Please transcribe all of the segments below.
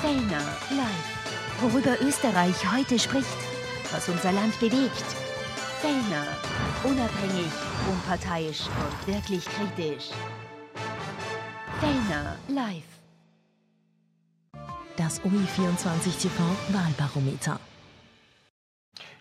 Fellner live. Worüber Österreich heute spricht, was unser Land bewegt. Fellner, unabhängig, unparteiisch und wirklich kritisch. Fellner live. Das OI24 TV Wahlbarometer.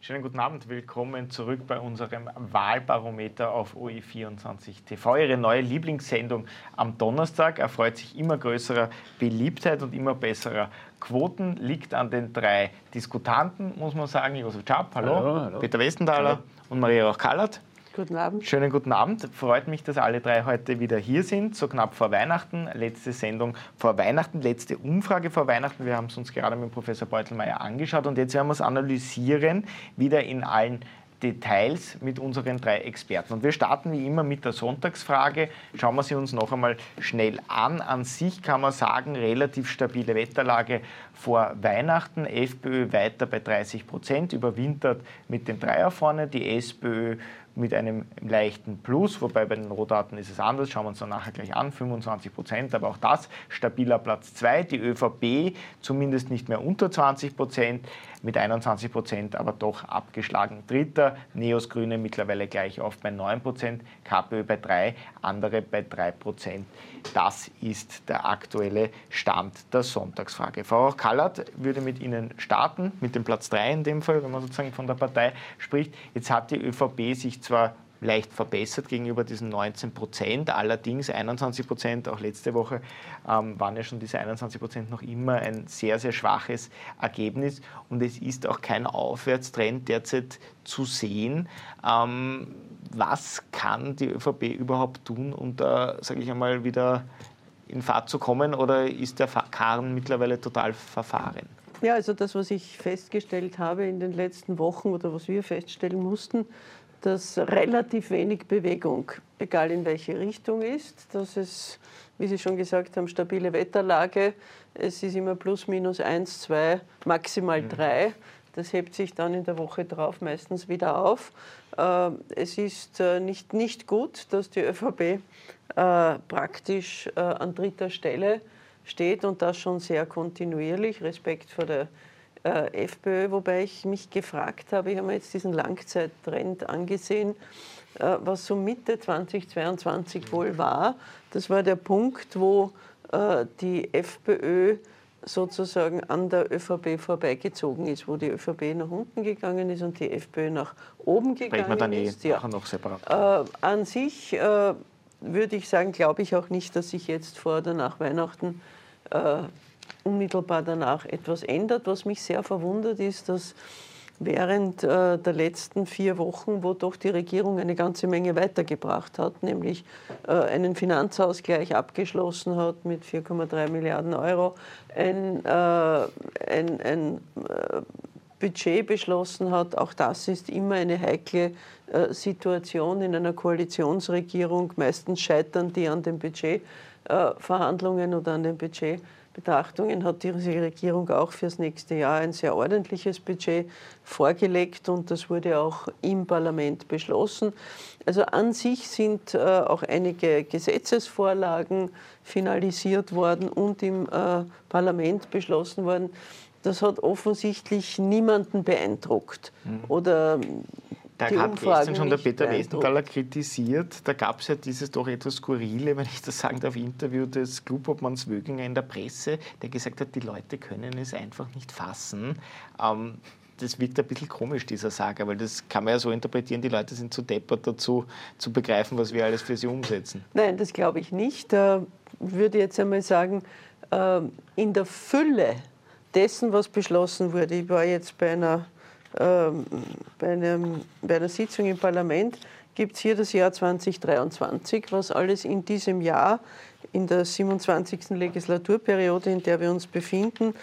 Schönen guten Abend, willkommen zurück bei unserem Wahlbarometer auf OE24 TV. Ihre neue Lieblingssendung am Donnerstag erfreut sich immer größerer Beliebtheit und immer besserer Quoten. Liegt an den drei Diskutanten, muss man sagen. Josef Schapp, hallo. Hallo, hallo. Peter Westenthaler Hallo. und Maria Rauch-Kallert. Guten Abend. Schönen guten Abend. Freut mich, dass alle drei heute wieder hier sind, so knapp vor Weihnachten. Letzte Sendung vor Weihnachten, letzte Umfrage vor Weihnachten. Wir haben es uns gerade mit Professor Beutelmeier angeschaut und jetzt werden wir es analysieren, wieder in allen Details mit unseren drei Experten. Und wir starten wie immer mit der Sonntagsfrage. Schauen wir sie uns noch einmal schnell an. An sich kann man sagen, relativ stabile Wetterlage vor Weihnachten. FPÖ weiter bei 30 Prozent, überwintert mit dem Dreier vorne. Die SPÖ mit einem leichten Plus, wobei bei den Rohdaten ist es anders, schauen wir uns dann nachher gleich an, 25 Prozent, aber auch das stabiler Platz 2. Die ÖVP zumindest nicht mehr unter 20 Prozent, mit 21 Prozent aber doch abgeschlagen. Dritter, Neos Grüne mittlerweile gleich auf bei 9 Prozent, KPÖ bei 3, andere bei 3 Prozent. Das ist der aktuelle Stand der Sonntagsfrage. Frau Kallert würde mit Ihnen starten, mit dem Platz 3 in dem Fall, wenn man sozusagen von der Partei spricht. Jetzt hat die ÖVP sich zwar leicht verbessert gegenüber diesen 19 Prozent. Allerdings 21 Prozent, auch letzte Woche ähm, waren ja schon diese 21 Prozent noch immer ein sehr, sehr schwaches Ergebnis. Und es ist auch kein Aufwärtstrend derzeit zu sehen. Ähm, was kann die ÖVP überhaupt tun, um da, sage ich einmal, wieder in Fahrt zu kommen? Oder ist der Karren mittlerweile total verfahren? Ja, also das, was ich festgestellt habe in den letzten Wochen oder was wir feststellen mussten, dass relativ wenig Bewegung, egal in welche Richtung ist, dass es, wie Sie schon gesagt haben, stabile Wetterlage, es ist immer plus minus eins, zwei, maximal drei. Das hebt sich dann in der Woche drauf meistens wieder auf. Äh, Es ist äh, nicht, nicht gut, dass die ÖVP äh, praktisch äh, an dritter Stelle steht und das schon sehr kontinuierlich. Respekt vor der äh, FPÖ, wobei ich mich gefragt habe, ich habe mir jetzt diesen Langzeittrend angesehen, äh, was so Mitte 2022 wohl war. Das war der Punkt, wo äh, die FPÖ sozusagen an der ÖVP vorbeigezogen ist, wo die ÖVP nach unten gegangen ist und die FPÖ nach oben Sprechen gegangen wir dann eh ist. Ja. nachher noch separat. Äh, an sich äh, würde ich sagen, glaube ich auch nicht, dass sich jetzt vor oder nach Weihnachten äh, unmittelbar danach etwas ändert. Was mich sehr verwundert ist, dass während äh, der letzten vier Wochen, wo doch die Regierung eine ganze Menge weitergebracht hat, nämlich äh, einen Finanzausgleich abgeschlossen hat mit 4,3 Milliarden Euro, ein, äh, ein, ein Budget beschlossen hat. Auch das ist immer eine heikle Situation in einer Koalitionsregierung. Meistens scheitern die an den Budgetverhandlungen oder an den Budgetbetrachtungen. Hat diese Regierung auch fürs nächste Jahr ein sehr ordentliches Budget vorgelegt und das wurde auch im Parlament beschlossen. Also an sich sind äh, auch einige Gesetzesvorlagen finalisiert worden und im äh, Parlament beschlossen worden. Das hat offensichtlich niemanden beeindruckt. Oder Da hat Umfragen gestern schon der Peter beeindruckt. Westenthaler kritisiert, da gab es ja dieses doch etwas skurrile, wenn ich das sagen darf, Interview des Clubobmanns Wöginger in der Presse, der gesagt hat, die Leute können es einfach nicht fassen. Ähm, das wirkt ein bisschen komisch, dieser Sager, weil das kann man ja so interpretieren, die Leute sind zu deppert dazu, zu begreifen, was wir alles für sie umsetzen. Nein, das glaube ich nicht. Äh, würde jetzt einmal sagen, äh, in der Fülle dessen, was beschlossen wurde, ich war jetzt bei einer, ähm, bei einem, bei einer Sitzung im Parlament, gibt es hier das Jahr 2023, was alles in diesem Jahr, in der 27. Legislaturperiode, in der wir uns befinden,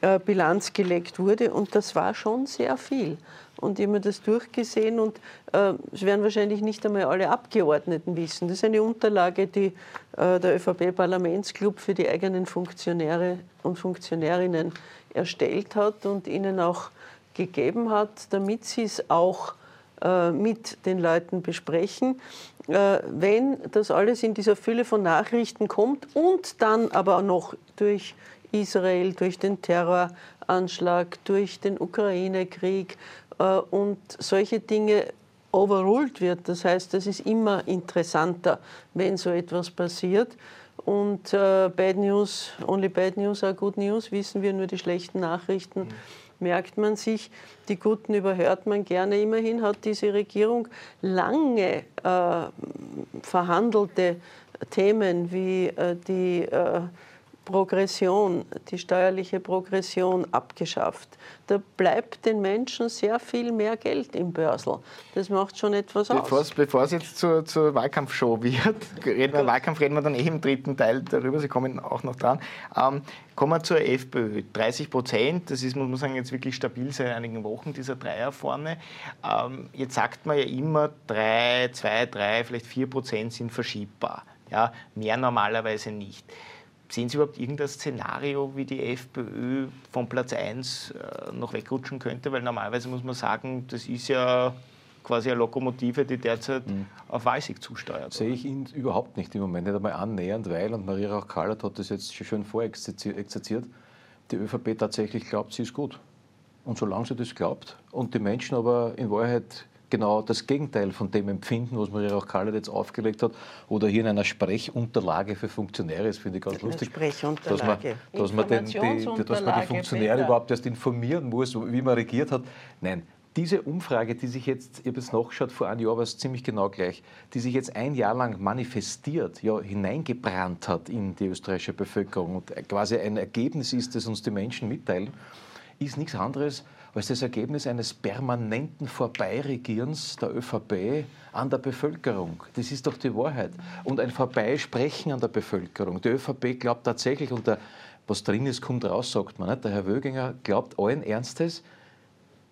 äh, Bilanz gelegt wurde. Und das war schon sehr viel. Und ich habe das durchgesehen und äh, es werden wahrscheinlich nicht einmal alle Abgeordneten wissen. Das ist eine Unterlage, die äh, der ÖVP-Parlamentsclub für die eigenen Funktionäre und Funktionärinnen erstellt hat und ihnen auch gegeben hat, damit sie es auch äh, mit den Leuten besprechen. Äh, wenn das alles in dieser Fülle von Nachrichten kommt und dann aber noch durch Israel, durch den Terroranschlag, durch den Ukraine-Krieg äh, und solche Dinge overruled wird. Das heißt, es ist immer interessanter, wenn so etwas passiert. Und äh, Bad News, only bad news are good news, wissen wir nur die schlechten Nachrichten. Mhm merkt man sich, die guten überhört man gerne. Immerhin hat diese Regierung lange äh, verhandelte Themen wie äh, die äh, Progression, die steuerliche Progression abgeschafft. Da bleibt den Menschen sehr viel mehr Geld im Börsel. Das macht schon etwas aus. Bevor es jetzt zur, zur Wahlkampfshow wird, reden wir, Wahlkampf reden wir dann eh im dritten Teil darüber, Sie kommen auch noch dran. Ähm, kommen wir zur FPÖ. 30 Prozent, das ist, muss man sagen, jetzt wirklich stabil seit einigen Wochen, dieser Dreier vorne. Ähm, jetzt sagt man ja immer, drei, zwei, drei, vielleicht vier Prozent sind verschiebbar. Ja, mehr normalerweise nicht. Sehen Sie überhaupt irgendein Szenario, wie die FPÖ von Platz 1 äh, noch wegrutschen könnte? Weil normalerweise muss man sagen, das ist ja quasi eine Lokomotive, die derzeit mhm. auf Walsig zusteuert. Sehe ich ihn überhaupt nicht im Moment, nicht einmal annähernd, weil, und Maria Rauch-Kallert hat das jetzt schon schön vorexerziert, die ÖVP tatsächlich glaubt, sie ist gut. Und solange sie das glaubt und die Menschen aber in Wahrheit genau das Gegenteil von dem empfinden, was Maria Rauch-Kallert jetzt aufgelegt hat, oder hier in einer Sprechunterlage für Funktionäre, das finde ich ganz lustig, dass man, dass man, den, die, dass man die Funktionäre bitte. überhaupt erst informieren muss, wie man regiert hat. Nein, diese Umfrage, die sich jetzt, ich habe es nachgeschaut, vor einem Jahr war es ziemlich genau gleich, die sich jetzt ein Jahr lang manifestiert, ja, hineingebrannt hat in die österreichische Bevölkerung und quasi ein Ergebnis ist, das uns die Menschen mitteilen, ist nichts anderes als das Ergebnis eines permanenten Vorbeiregierens der ÖVP an der Bevölkerung. Das ist doch die Wahrheit. Und ein Vorbeisprechen an der Bevölkerung. Die ÖVP glaubt tatsächlich, und der, was drin ist, kommt raus, sagt man. Nicht? Der Herr Wöginger glaubt allen Ernstes,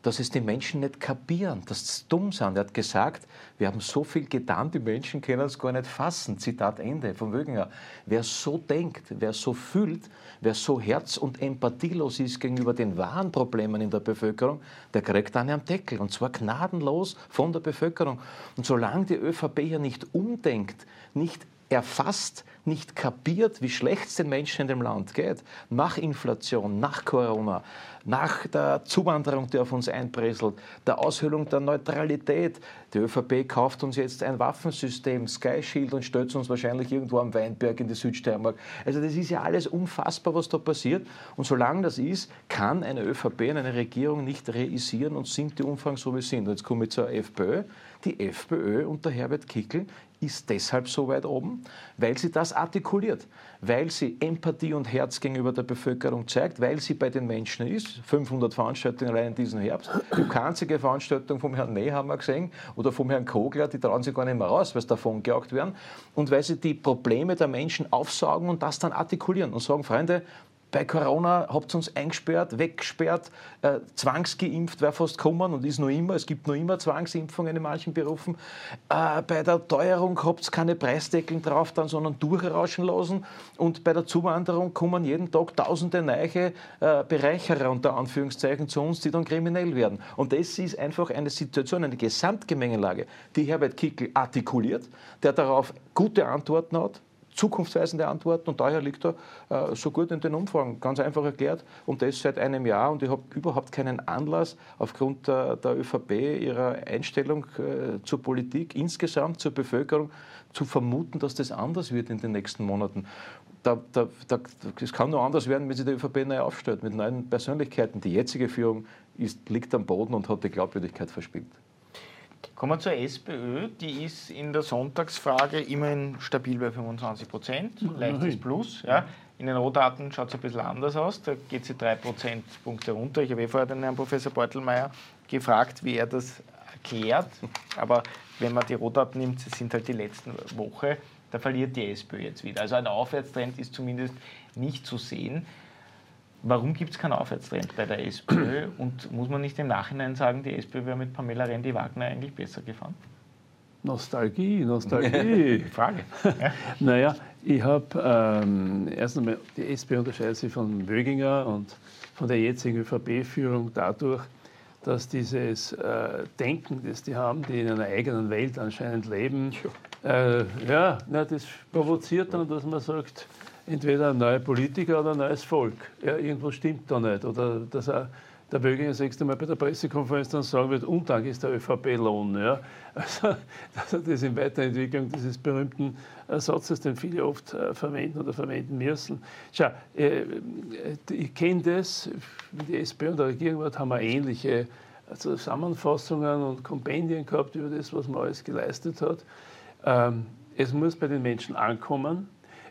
dass es die Menschen nicht kapieren, dass sie dumm sind. Er hat gesagt, wir haben so viel getan, die Menschen können es gar nicht fassen. Zitat Ende von Wöginger. Wer so denkt, wer so fühlt, wer so herz- und empathielos ist gegenüber den wahren Problemen in der Bevölkerung, der kriegt einen am Deckel. Und zwar gnadenlos von der Bevölkerung. Und solange die ÖVP hier nicht umdenkt, nicht erfasst, nicht kapiert, wie schlecht es den Menschen in dem Land geht, nach Inflation, nach Corona, nach der Zuwanderung, die auf uns einpresselt, der Aushöhlung der Neutralität. Die ÖVP kauft uns jetzt ein Waffensystem, Sky Shield, und stellt uns wahrscheinlich irgendwo am Weinberg in die Südsteiermark. Also das ist ja alles unfassbar, was da passiert. Und solange das ist, kann eine ÖVP, eine Regierung nicht reisieren und sind die Umfragen so, wie sie sind. Und jetzt komme ich zur FPÖ. Die FPÖ unter Herbert Kickel ist deshalb so weit oben, weil sie das artikuliert, weil sie Empathie und Herz gegenüber der Bevölkerung zeigt, weil sie bei den Menschen ist. 500 Veranstaltungen allein in diesem Herbst. Ich habe einzige Veranstaltung vom Herrn Nehammer gesehen oder vom Herrn Kogler, die trauen sich gar nicht mehr raus, weil sie davon gejagt werden. Und weil sie die Probleme der Menschen aufsaugen und das dann artikulieren und sagen, Freunde, bei Corona habt ihr uns eingesperrt, weggesperrt, äh, zwangsgeimpft wäre fast kommen und ist noch immer. Es gibt noch immer Zwangsimpfungen in manchen Berufen. Äh, bei der Teuerung habt ihr keine Preisdeckeln drauf, dann, sondern durchrauschen lassen. Und bei der Zuwanderung kommen jeden Tag tausende neue äh, Bereicherer unter Anführungszeichen zu uns, die dann kriminell werden. Und das ist einfach eine Situation, eine Gesamtgemengelage, die Herbert Kickl artikuliert, der darauf gute Antworten hat, zukunftsweisende Antworten und daher liegt er äh, so gut in den Umfragen. Ganz einfach erklärt und das seit einem Jahr und ich habe überhaupt keinen Anlass aufgrund der, der ÖVP, ihrer Einstellung äh, zur Politik insgesamt, zur Bevölkerung zu vermuten, dass das anders wird in den nächsten Monaten. Da, da, da, es kann nur anders werden, wenn sich die ÖVP neu aufstellt mit neuen Persönlichkeiten. Die jetzige Führung ist, liegt am Boden und hat die Glaubwürdigkeit verspielt. Kommen wir zur SPÖ. Die ist in der Sonntagsfrage immerhin stabil bei 25 Prozent. Leichtes Plus. Ja. In den Rohdaten schaut es ein bisschen anders aus. Da geht sie drei Prozentpunkte runter. Ich habe eh vorher den Herrn Professor Beutelmeier gefragt, wie er das erklärt. Aber wenn man die Rohdaten nimmt, das sind halt die letzten Woche, da verliert die SPÖ jetzt wieder. Also ein Aufwärtstrend ist zumindest nicht zu sehen. Warum gibt es keinen Aufwärtstrend bei der SPÖ? Und muss man nicht im Nachhinein sagen, die SPÖ wäre mit Pamela Rendi-Wagner eigentlich besser gefahren? Nostalgie, Nostalgie. Frage. Ja. naja, ich habe ähm, erst einmal, die SPÖ unterscheidet sich von Wöginger und von der jetzigen ÖVP-Führung dadurch, dass dieses äh, Denken, das die haben, die in einer eigenen Welt anscheinend leben, äh, ja, na, das provoziert dann, dass man sagt, entweder ein neuer Politiker oder ein neues Volk. Ja, irgendwas stimmt da nicht. Oder dass er der Böge das nächste Mal bei der Pressekonferenz dann sagen wird, Undank ist der ÖVP-Lohn. Ja? Also, das in Weiterentwicklung dieses berühmten Satzes, den viele oft äh, verwenden oder verwenden müssen. Schau, äh, ich kenne das, wie die SPÖ und der Regierung war, haben wir ähnliche Zusammenfassungen und Kompendien gehabt über das, was man alles geleistet hat. Ähm, es muss bei den Menschen ankommen.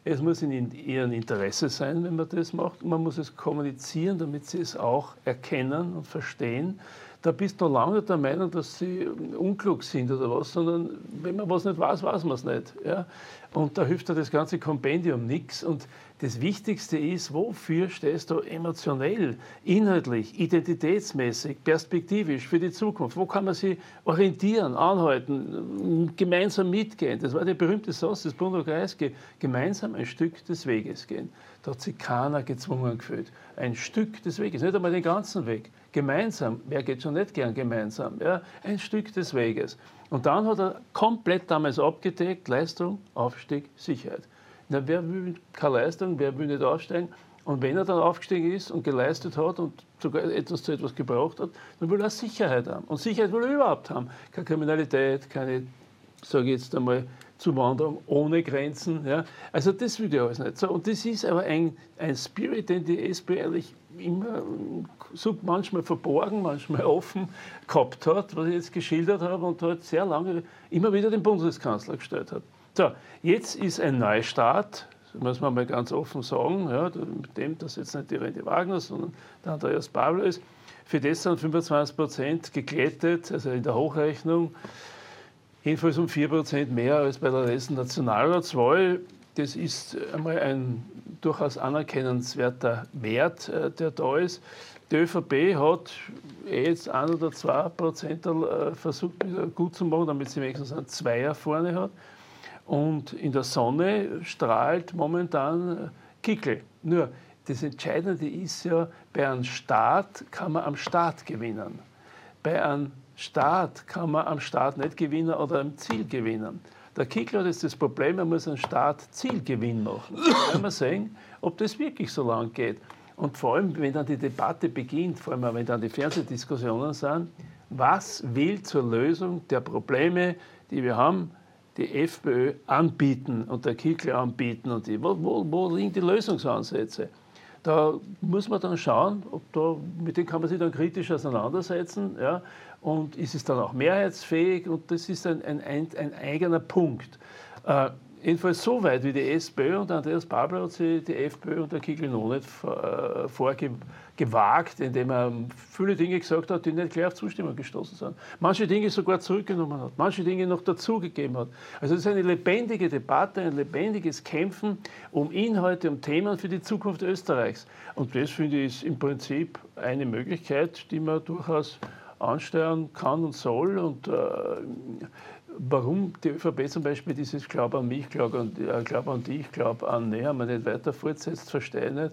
Es muss in ihrem Interesse sein, wenn man das macht. Man muss es kommunizieren, damit sie es auch erkennen und verstehen. Da bist du lange nicht der Meinung, dass sie unklug sind oder was, sondern wenn man was nicht weiß, weiß man es nicht. Ja? Und da hilft dir das ganze Kompendium nichts. Und das Wichtigste ist, wofür stehst du emotionell, inhaltlich, identitätsmäßig, perspektivisch für die Zukunft? Wo kann man sich orientieren, anhalten, gemeinsam mitgehen? Das war der berühmte Satz des Bruno Kreisky, gemeinsam ein Stück des Weges gehen. Da hat sich keiner gezwungen gefühlt. Ein Stück des Weges, nicht einmal den ganzen Weg. Gemeinsam, wer geht schon nicht gern gemeinsam? Ja? Ein Stück des Weges. Und dann hat er komplett damals abgedeckt, Leistung, Aufstieg, Sicherheit. Na, wer will keine Leistung, wer will nicht aufsteigen? Und wenn er dann aufgestiegen ist und geleistet hat und sogar etwas zu etwas gebraucht hat, dann will er Sicherheit haben. Und Sicherheit will er überhaupt haben. Keine Kriminalität, keine, sage ich jetzt einmal, Zuwanderung ohne Grenzen. Ja. Also das will ich alles nicht. So, und das ist aber ein, ein Spirit, den die SP eigentlich immer so manchmal verborgen, manchmal offen gehabt hat, was ich jetzt geschildert habe und halt sehr lange immer wieder den Bundeskanzler gestellt hat. So, jetzt ist ein Neustart, muss man mal ganz offen sagen, ja, mit dem, dass jetzt nicht die Rente Wagner, sondern der Andreas Pablo ist. Für das sind 25 Prozent geklettet, also in der Hochrechnung, jedenfalls um 4 Prozent mehr als bei der letzten Nationalratswahl. Das ist einmal ein durchaus anerkennenswerter Wert, äh, der da ist. Die ÖVP hat eh jetzt ein oder zwei Prozent äh, versucht, gut zu machen, damit sie wenigstens einen Zweier vorne hat. Und in der Sonne strahlt momentan Kickel. Nur das Entscheidende ist ja, bei einem Staat kann man am Staat gewinnen. Bei einem Staat kann man am Staat nicht gewinnen oder am Ziel gewinnen. Der Kickler hat jetzt das Problem, er muss einen Staat Zielgewinn machen. Werden wir sehen, ob das wirklich so lang geht. Und vor allem, wenn dann die Debatte beginnt, vor allem wenn dann die Fernsehdiskussionen sind, was will zur Lösung der Probleme, die wir haben, die FPÖ anbieten und der Kickler anbieten und die, wo, wo, wo liegen die Lösungsansätze? Da muss man dann schauen, ob da, mit denen kann man sich dann kritisch auseinandersetzen. Ja, und ist es dann auch mehrheitsfähig? Und das ist ein, ein, ein, eigener Punkt. Äh, jedenfalls so weit wie die SPÖ und Andreas Babler hat sich die FPÖ und der Kickl noch nicht äh, vorgewagt, indem er viele Dinge gesagt hat, die nicht gleich auf Zustimmung gestoßen sind. Manche Dinge sogar zurückgenommen hat, manche Dinge noch dazugegeben hat. Also es ist eine lebendige Debatte, ein lebendiges Kämpfen um Inhalte, um Themen für die Zukunft Österreichs. Und das finde ich ist im Prinzip eine Möglichkeit, die man durchaus ansteuern kann und soll. Und äh, warum die ÖVP zum Beispiel dieses Glaub an mich, Glaub an, äh, Glaub an dich, Glaub an näher man nicht weiter fortsetzt, verstehe ich nicht.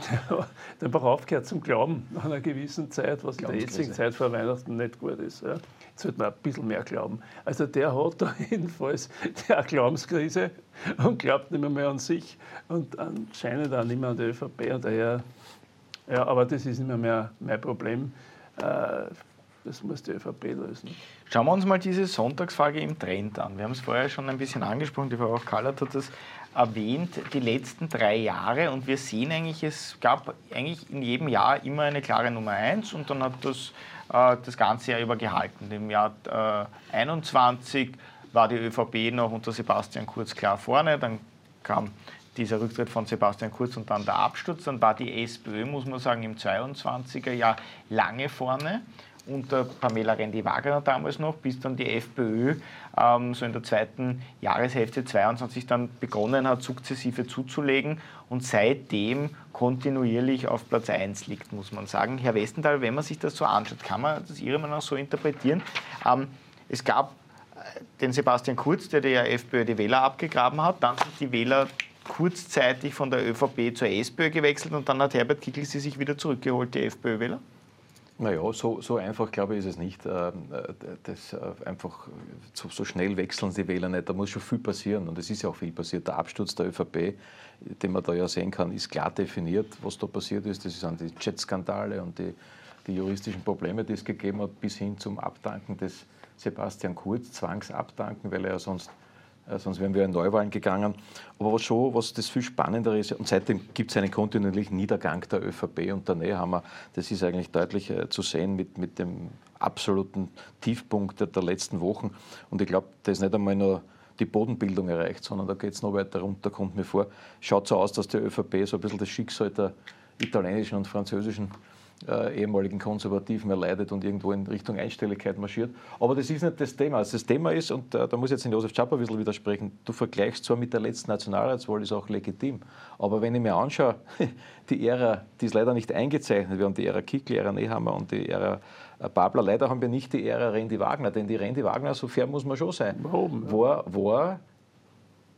Der braucht aufgehört zum Glauben nach einer gewissen Zeit, was in der jetzigen Zeit vor Weihnachten nicht gut ist. Ja. Jetzt sollte man ein bisschen mehr glauben. Also der hat da jedenfalls eine Glaubenskrise und glaubt nicht mehr, mehr an sich und anscheinend auch nicht mehr an die ÖVP. Und daher, ja, aber das ist nicht mehr, mehr mein Problem. Äh, das muss die ÖVP lösen. Schauen wir uns mal diese Sonntagsfrage im Trend an. Wir haben es vorher schon ein bisschen angesprochen, die Frau Kallert hat das erwähnt, die letzten drei Jahre. Und wir sehen eigentlich, es gab eigentlich in jedem Jahr immer eine klare Nummer eins und dann hat das äh, das ganze Jahr über gehalten. Im Jahr äh, 21 war die ÖVP noch unter Sebastian Kurz klar vorne, dann kam dieser Rücktritt von Sebastian Kurz und dann der Absturz. Dann war die SPÖ, muss man sagen, im 22er Jahr lange vorne unter Pamela Rendi-Wagner damals noch, bis dann die FPÖ ähm, so in der zweiten Jahreshälfte 22 dann begonnen hat, sukzessive zuzulegen und seitdem kontinuierlich auf Platz 1 liegt, muss man sagen. Herr Westenthal, wenn man sich das so anschaut, kann man das Ihrer Meinung nach so interpretieren? Ähm, es gab äh, den Sebastian Kurz, der der FPÖ die Wähler abgegraben hat, dann sind die Wähler kurzzeitig von der ÖVP zur SPÖ gewechselt und dann hat Herbert Kickl sie sich wieder zurückgeholt, die FPÖ-Wähler? Naja, so, so einfach glaube ich ist es nicht. Äh, das äh, einfach so, so, schnell wechseln die Wähler nicht. Da muss schon viel passieren und es ist ja auch viel passiert. Der Absturz der ÖVP, den man da ja sehen kann, ist klar definiert, was da passiert ist. Das sind die Chat-Skandale und die, die juristischen Probleme, die es gegeben hat, bis hin zum Abdanken des Sebastian Kurz, Zwangsabdanken, weil er ja sonst sonst wären wir in Neuwahlen gegangen. Aber was schon, was das viel spannender ist, und seitdem gibt es einen kontinuierlichen Niedergang der ÖVP und der Nehammer, das ist eigentlich deutlich äh, zu sehen mit, mit dem absoluten Tiefpunkt der, letzten Wochen. Und ich glaube, das ist nicht einmal nur die Bodenbildung erreicht, sondern da geht es noch weiter runter, kommt mir vor. Schaut so aus, dass die ÖVP so ein bisschen das Schicksal der italienischen und französischen äh, ehemaligen Konservativen erleidet und irgendwo in Richtung Einstelligkeit marschiert. Aber das ist nicht das Thema. Also das Thema ist, und äh, da muss ich jetzt in Josef Czapper ein bisschen widersprechen, du vergleichst zwar mit der letzten Nationalratswahl, ist auch legitim, aber wenn ich mir anschaue, die Ära, die ist leider nicht eingezeichnet, wir haben die Ära Kickl, die Ära Nehammer und die Ära äh, Babler, leider haben wir nicht die Ära Randy Wagner, denn die Randy Wagner, so fair muss man schon sein, Warum? War, war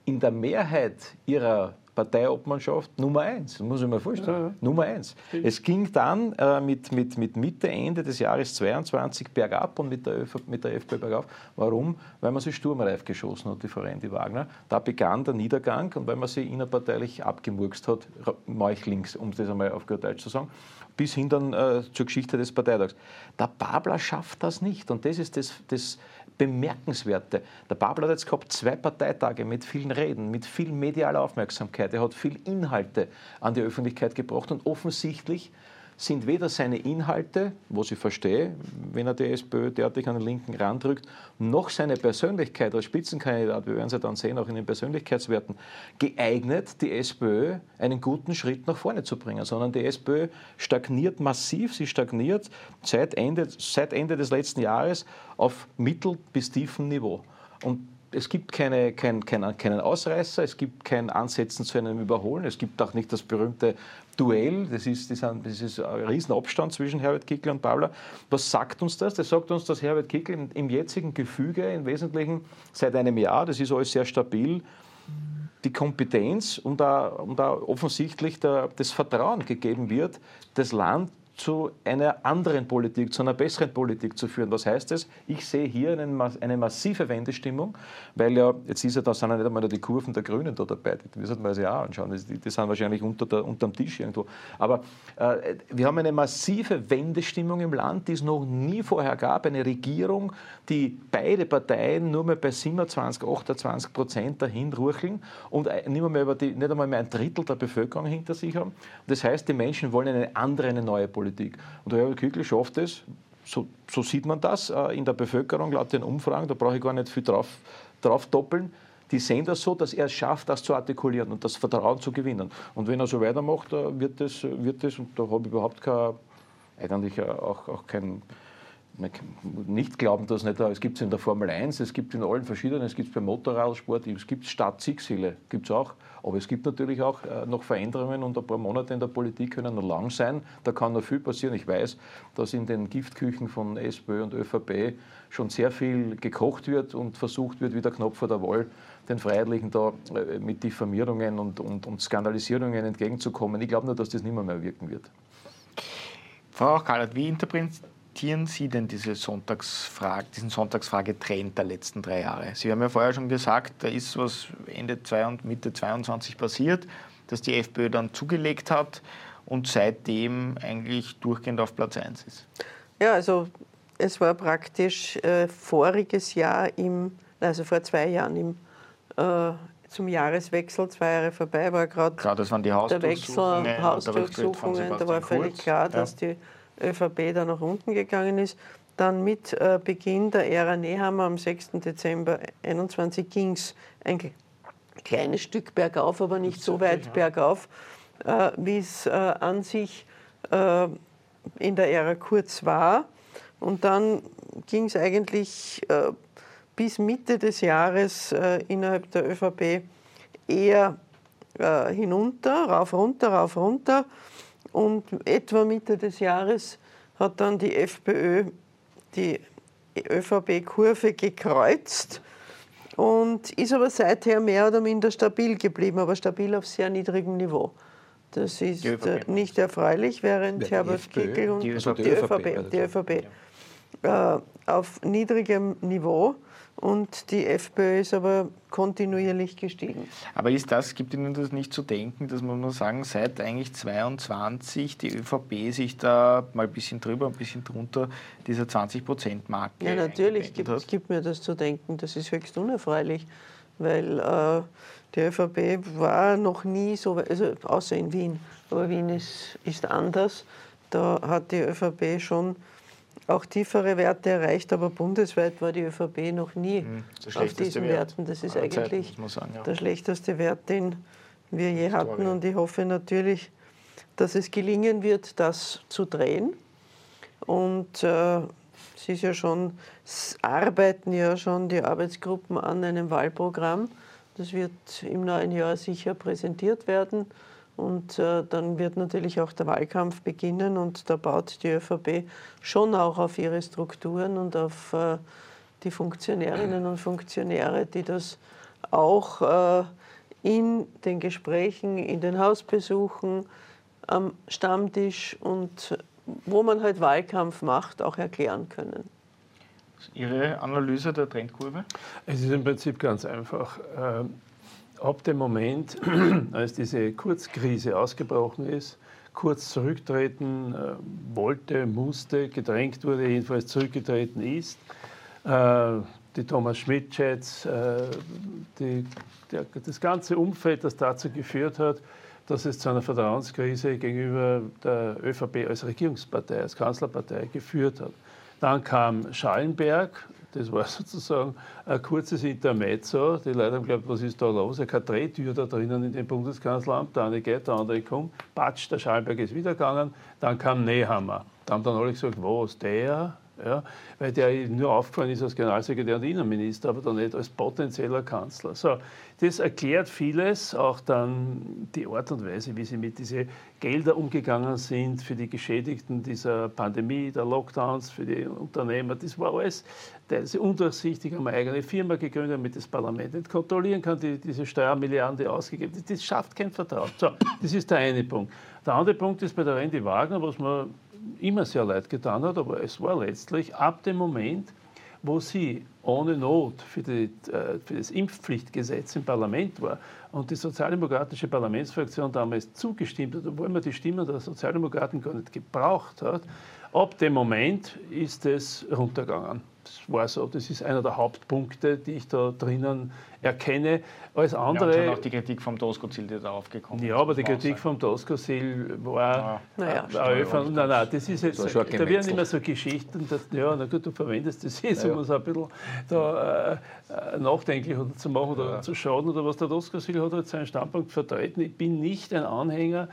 in der Mehrheit ihrer Parteiobmannschaft Nummer eins, muss ich mir vorstellen. Ja. Nummer eins. Es ging dann äh, mit, mit, mit Mitte, Ende des Jahres 22 bergab und mit der, ÖV, mit der FPÖ bergab. Warum? Weil man sie sturmreif geschossen hat, die Vereine Wagner. Da begann der Niedergang und weil man sie innerparteilich abgemurkst hat, meuchlings, um das einmal auf gut Deutsch zu sagen, bis hin dann äh, zur Geschichte des Parteitags. Der Babler schafft das nicht und das ist das, das Bemerkenswerte. Der Babel hat jetzt gehabt zwei Parteitage mit vielen Reden, mit viel medialer Aufmerksamkeit. Er hat viel Inhalte an die Öffentlichkeit gebracht und offensichtlich sind weder seine Inhalte, was ich verstehe, wenn er die SPÖ derartig an den linken Rand noch seine Persönlichkeit als Spitzenkandidat, wir werden es ja dann sehen, auch in den Persönlichkeitswerten, geeignet, die SPÖ einen guten Schritt nach vorne zu bringen, sondern die SPÖ stagniert massiv, sie stagniert seit Ende, seit Ende des letzten Jahres auf mittel- bis tiefem Niveau. Und es gibt keine, kein, kein, keinen Ausreißer, es gibt kein Ansetzen zu einem Überholen, es gibt auch nicht das berühmte Duell, das ist, das ist ein Riesenabstand zwischen Herbert Kickl und Babler. Was sagt uns das? Das sagt uns, dass Herbert Kickl im, im jetzigen Gefüge im Wesentlichen seit einem Jahr, das ist alles sehr stabil, die Kompetenz und da, und da offensichtlich der, das Vertrauen gegeben wird, das Land zu einer anderen Politik, zu einer besseren Politik zu führen. Was heißt das? Ich sehe hier einen, eine massive Wendestimmung, weil ja, jetzt ist ja, da sind ja nicht einmal die Kurven der Grünen da dabei, die müssen wir sich auch anschauen, die, die sind wahrscheinlich unter der, unterm Tisch irgendwo. Aber äh, wir haben eine massive Wendestimmung im Land, die es noch nie vorher gab, eine Regierung, die beide Parteien nur mehr bei 27, 28 Prozent dahin rucheln und nicht, mehr über die, nicht einmal mehr ein Drittel der Bevölkerung hinter sich haben. Das heißt, die Menschen wollen eine andere, eine neue Politik. Politik. Und der Herbert Kügel schafft es, so, so, sieht man das äh, in der Bevölkerung, laut den Umfragen, da brauche ich gar nicht viel drauf, drauf doppeln. Die sehen das so, dass er es schafft, das zu artikulieren und das Vertrauen zu gewinnen. Und wenn er so weitermacht, äh, wird das, wird das und da habe ich überhaupt kein, eigentlich auch, auch kein, nicht glauben, dass nicht, es gibt es in der Formel 1, es gibt in allen verschiedenen, es gibt es beim Motorradsport, es gibt Stadtsiegziele, gibt es auch. Aber es gibt natürlich auch äh, noch Veränderungen und ein paar Monate in der Politik können noch lang sein. Da kann noch viel passieren. Ich weiß, dass in den Giftküchen von SPÖ und ÖVP schon sehr viel gekocht wird und versucht wird, wie der Knopf vor der Wahl den Freiheitlichen da äh, mit Diffamierungen und, und, und Skandalisierungen entgegenzukommen. Ich glaube nur, dass das nicht mehr, mehr wirken wird. Frau Kallert, wie interpretieren interpretieren Sie denn diese Sonntagsfrage, diesen Sonntagsfrage-Trend der letzten drei Jahre? Sie haben ja vorher schon gesagt, da ist was Ende und Mitte 22 passiert, dass die FPÖ dann zugelegt hat und seitdem eigentlich durchgehend auf Platz 1 ist. Ja, also es war praktisch äh, voriges Jahr, im, also vor zwei Jahren im, äh, zum Jahreswechsel, zwei Jahre vorbei, war gerade der Wechsel, Hausdurchsuchungen, da war völlig klar, dass ja. die ÖVP da nach unten gegangen ist. Dann mit äh, Beginn der Ära Nehammer am 6. Dezember 2021 ging es ein kleines Stück bergauf, aber nicht so weit ja. bergauf, äh, wie es äh, an sich in der Ära Kurz war. Und dann ging es eigentlich bis Mitte des Jahres innerhalb der ÖVP eher hinunter, rauf, runter, rauf, runter. Und etwa Mitte des Jahres hat dann die FPÖ die ÖVP-Kurve gekreuzt und ist aber seither mehr oder minder stabil geblieben, aber stabil auf sehr niedrigem Niveau. Das ist ÖVP. äh, nicht erfreulich, während Ja, Herbert FPÖ, Kickl und die Also die die ÖVP, ÖVP, die ÖVP äh, auf niedrigem Niveau und die FPÖ ist aber kontinuierlich gestiegen. Aber ist das, gibt Ihnen das nicht zu denken, dass man nur sagen, seit eigentlich 22 die ÖVP sich da mal ein bisschen drüber, ein bisschen drunter dieser 20-Prozent-Marke Ja, natürlich gibt, hat? gibt mir das zu denken. Das ist höchst unerfreulich, weil äh, die ÖVP war noch nie so, weit- also außer in Wien, aber Wien ist, ist anders. Da hat die ÖVP schon auch tiefere Werte erreicht, aber bundesweit war die ÖVP noch nie Hm, auf diesen Wert Werten. Das ist Zeiten, eigentlich sagen, ja. der schlechteste Wert, den wir je hatten. Historie. Und ich hoffe natürlich, dass es gelingen wird, das zu drehen. Und äh, es ist ja schon, es arbeiten ja schon die Arbeitsgruppen an einem Wahlprogramm. Das wird im neuen Jahr sicher präsentiert werden. Und äh, dann wird natürlich auch der Wahlkampf beginnen und da baut die ÖVP schon auch auf ihre Strukturen und auf äh, die Funktionärinnen und Funktionäre, die das auch äh, in den Gesprächen, in den Hausbesuchen, am Stammtisch und wo man halt Wahlkampf macht, auch erklären können. Ihre Analyse der Trendkurve? Es ist im Prinzip ganz einfach. Ab dem Moment, als diese Kurzkrise ausgebrochen ist, kurz zurücktreten äh, wollte, musste, gedrängt wurde, jedenfalls zurückgetreten ist, äh, die Thomas Schmidt-Chats, äh, das ganze Umfeld, das dazu geführt hat, dass es zu einer Vertrauenskrise gegenüber der ÖVP als Regierungspartei, als Kanzlerpartei geführt hat. Dann kam Schallenberg, das war sozusagen ein kurzes Intermezzo. Die Leute haben geglaubt, was ist da los? Keine Drehtür da drinnen in dem Bundeskanzleramt. Der eine geht, der andere kommt. Patsch, der Schallenberg ist wieder gegangen. Dann kam Nehammer. Da haben dann alle gesagt, was, der? Ja, weil der nur aufgefallen ist als Generalsekretär und Innenminister, aber dann nicht als potenzieller Kanzler. So, das erklärt vieles, auch dann die Art und Weise, wie sie mit diesen Geldern umgegangen sind für die Geschädigten dieser Pandemie, der Lockdowns, für die Unternehmer. Das war alles teilweise undurchsichtig, haben eine eigene Firma gegründet, damit das Parlament nicht kontrollieren kann, die, diese Steuermilliarden, die ausgegeben. Das schafft kein Vertrauen. So, das ist der eine Punkt. Der andere Punkt ist bei der Randy Wagner, was man immer sehr leid getan hat, aber es war letztlich ab dem Moment, wo sie ohne Not für, die, äh, für, das Impfpflichtgesetz im Parlament war und die sozialdemokratische Parlamentsfraktion damals zugestimmt hat, obwohl man die Stimmen der Sozialdemokraten gar nicht gebraucht hat, ab dem Moment ist es runtergegangen. Das war so, das ist einer der Hauptpunkte, die ich da drinnen erkenne. Alles Ja, andere. und schon auch die Kritik vom Doskozil, die da aufgekommen Ja, ist, aber die Kritik sagen. vom Doskosil war. Naja, von, nein, nein, das ist jetzt. Das Da werden immer so Geschichten, dass, ja, na gut, du verwendest das jetzt, Ja, um ja. es ein bisschen da, äh, äh, nachdenklich oder zu machen oder zu schaden oder was. Der Doskosil hat halt seinen Standpunkt vertreten. Ich bin nicht ein Anhänger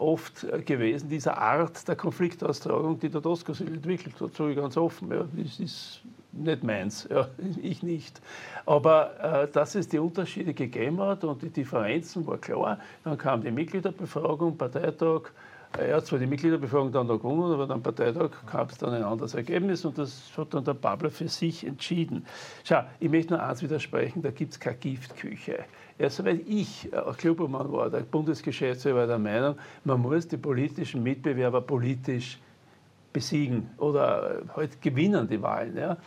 oft äh, gewesen dieser Art der Konfliktaustragung, die der Doskosil entwickelt hat, sage ich ganz offen. Ja, das ist nicht meins, ja, ich nicht. Aber äh, dass es die Unterschiede gegeben hat und die Differenzen war klar. Dann kam die Mitgliederbefragung, Parteitag. Er hat zwar die Mitgliederbefragung dann noch gewonnen, aber am Parteitag gab es dann ein anderes Ergebnis und das hat dann der Babler für sich entschieden. Schau, ich möchte nur eins widersprechen, da gibt es keine Giftküche. Erst soweit ich äh, Klubobmann war, der Bundesgeschäftsführer der Meinung, man muss die politischen Mitbewerber politisch besiegen oder äh, halt gewinnen die Wahlen. Ja.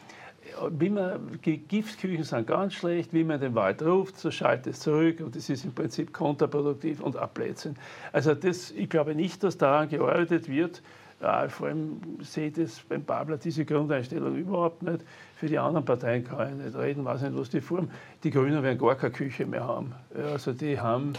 Wie man, Giftküchen sind ganz schlecht, wie man den Wald ruft, so schaltet es zurück und das ist im Prinzip kontraproduktiv und Abblödsinn. Also das, ich glaube nicht, dass daran gearbeitet wird. Ja, vor allem sehe ich das beim Babler diese Grundeinstellung überhaupt nicht. Für die anderen Parteien kann ich nicht reden, weiß nicht, was die formen. Die Grünen werden gar keine Küche mehr haben. Also die haben,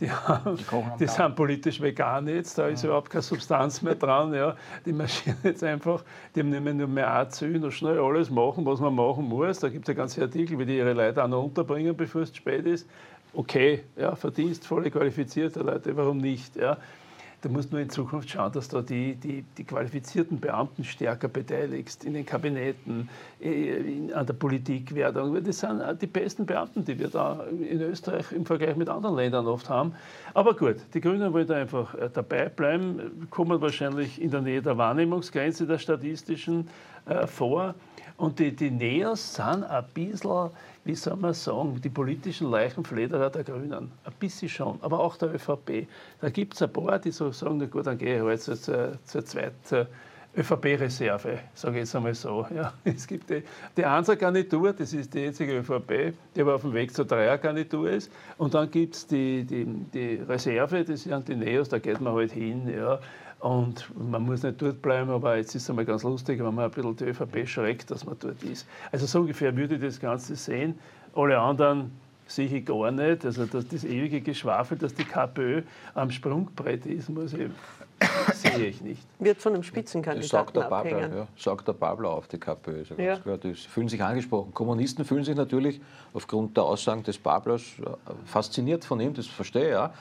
die, haben, die Tag. sind politisch vegan jetzt, da ist überhaupt keine Substanz mehr dran. Ja. Die marschieren jetzt einfach, die mehr nur mehr anziehen und schnell alles machen, was man machen muss. Da gibt es ja ganze Artikel, wie die ihre Leute auch noch unterbringen, bevor es zu spät ist. Okay, ja, verdienstvolle, qualifizierte Leute, warum nicht? Ja. Du musst nur in Zukunft schauen, dass du die, die, die qualifizierten Beamten stärker beteiligst in den Kabinetten, in, an der Politikwerdung. Das sind die besten Beamten, die wir da in Österreich im Vergleich mit anderen Ländern oft haben. Aber gut, die Grünen wollen da einfach äh, dabei bleiben, kommen wahrscheinlich in der Nähe der Wahrnehmungsgrenze der statistischen. äh, vor. Und die, die Neos sind ein bisschen, wie soll man sagen, die politischen Leichenflederer der Grünen. Ein bisschen schon, aber auch der ÖVP. Da gibt es ein paar, die so sagen, na gut, dann gehe ich halt zur, zur zweiten ÖVP-Reserve, sage ich jetzt einmal so. Ja, es gibt die, die Einser-Garnitur, das ist die jetzige ÖVP, die aber auf dem Weg zur Dreier-Garnitur ist. Und dann gibt es die, die, die Reserve, das sind die Neos, da geht man halt hin. Ja. Und man muss nicht dort bleiben, aber jetzt ist es einmal ganz lustig, wenn man ein bisschen die ÖVP schreckt, dass man dort ist. Also so ungefähr würde ich das Ganze sehen. Alle anderen sehe ich gar nicht. Also dass das ewige Geschwafel, dass die KPÖ am Sprungbrett ist, muss ich, sehe ich nicht. Wird von einem Spitzenkandidaten sagt abhängen. Babler, ja, sagt der Babler auf die KPÖ. Ist ja klar. Die fühlen sich angesprochen. Kommunisten fühlen sich natürlich aufgrund der Aussagen des Bablers äh, fasziniert von ihm, das verstehe ich ja.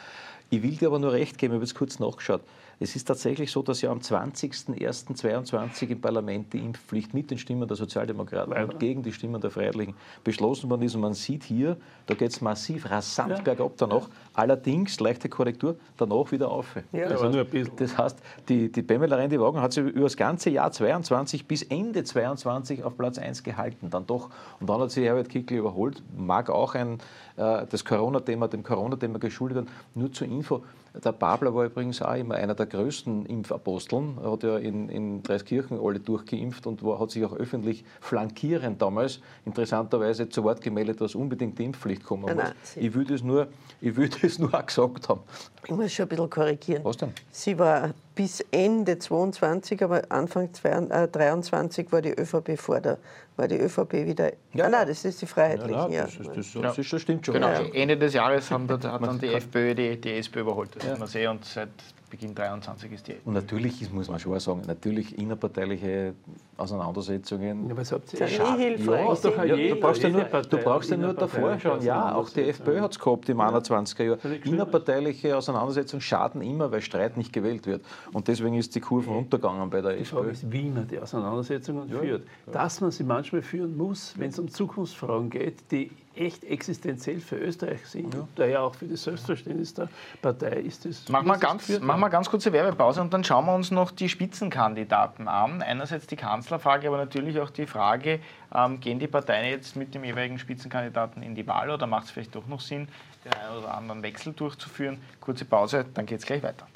Ich will dir aber nur recht geben, ich habe jetzt kurz nachgeschaut. Es ist tatsächlich so, dass ja am 20.01.2022 im Parlament die Impfpflicht mit den Stimmen der Sozialdemokraten und gegen die Stimmen der Freiheitlichen beschlossen worden ist. Und man sieht hier, da geht es massiv rasant Ja. bergab danach. Allerdings, leichte Korrektur, danach wieder auf. Ja. Das Aber heißt, nur ein bisschen. das heißt, die, die Pamela Rendi-Wagen hat sich über das ganze Jahr 22 bis Ende 22 auf Platz 1 gehalten. Dann doch. Und dann hat sie Herbert Kickl überholt. Mag auch ein, äh, das Corona-Thema dem Corona-Thema geschuldet werden. Nur zur Info. Der Babler war übrigens auch immer einer der größten Impfaposteln. Er hat ja in, in Dreiskirchen alle durchgeimpft und war, hat sich auch öffentlich flankierend damals interessanterweise zu Wort gemeldet, dass unbedingt die Impfpflicht kommen muss. nein, Ich würde es nur, ich würde es nur auch gesagt haben. Ich muss schon ein bisschen korrigieren. Was denn? Sie war bis Ende 22, aber Anfang 22, äh, 23 war die ÖVP vor der, war die ÖVP wieder. Ja, ah, nein, ja. das ist die Freiheitlichen. Ja, Ja, das, ist, das, das, ist, das stimmt schon. Genau, Ja. Ende des Jahres haben, hat dann die FPÖ die, die SPÖ überholt. Das sieht man sehr und seit Beginn 23 ist die Und natürlich ist, muss man schon sagen, natürlich innerparteiliche Auseinandersetzungen. Ja, was habt ihr? Ja, nie hilfreich. doch Ja, du brauchst ja nur, du brauchst ja nur davor schauen. Ja, auch die FPÖ hat es gehabt im 21er Jahr. Innerparteiliche Auseinandersetzungen schaden immer, weil Streit nicht gewählt wird. Und deswegen ist die Kurve runtergegangen bei der Die Frage FPÖ. ist, wie man die Auseinandersetzungen führt. Dass man sie manchmal führen muss, wenn es um Zukunftsfragen geht, die echt existenziell für Österreich sind, daher auch für das Selbstverständnis der Partei ist es. Machen wir, ganz, machen wir werden. ganz kurze Werbepause und dann schauen wir uns noch die Spitzenkandidaten an. Einerseits die Kanzlerfrage, aber natürlich auch die Frage, ähm, gehen die Parteien jetzt mit dem jeweiligen Spitzenkandidaten in die Wahl oder macht es vielleicht doch noch Sinn, den einen oder anderen Wechsel durchzuführen? Kurze Pause, dann geht es gleich weiter.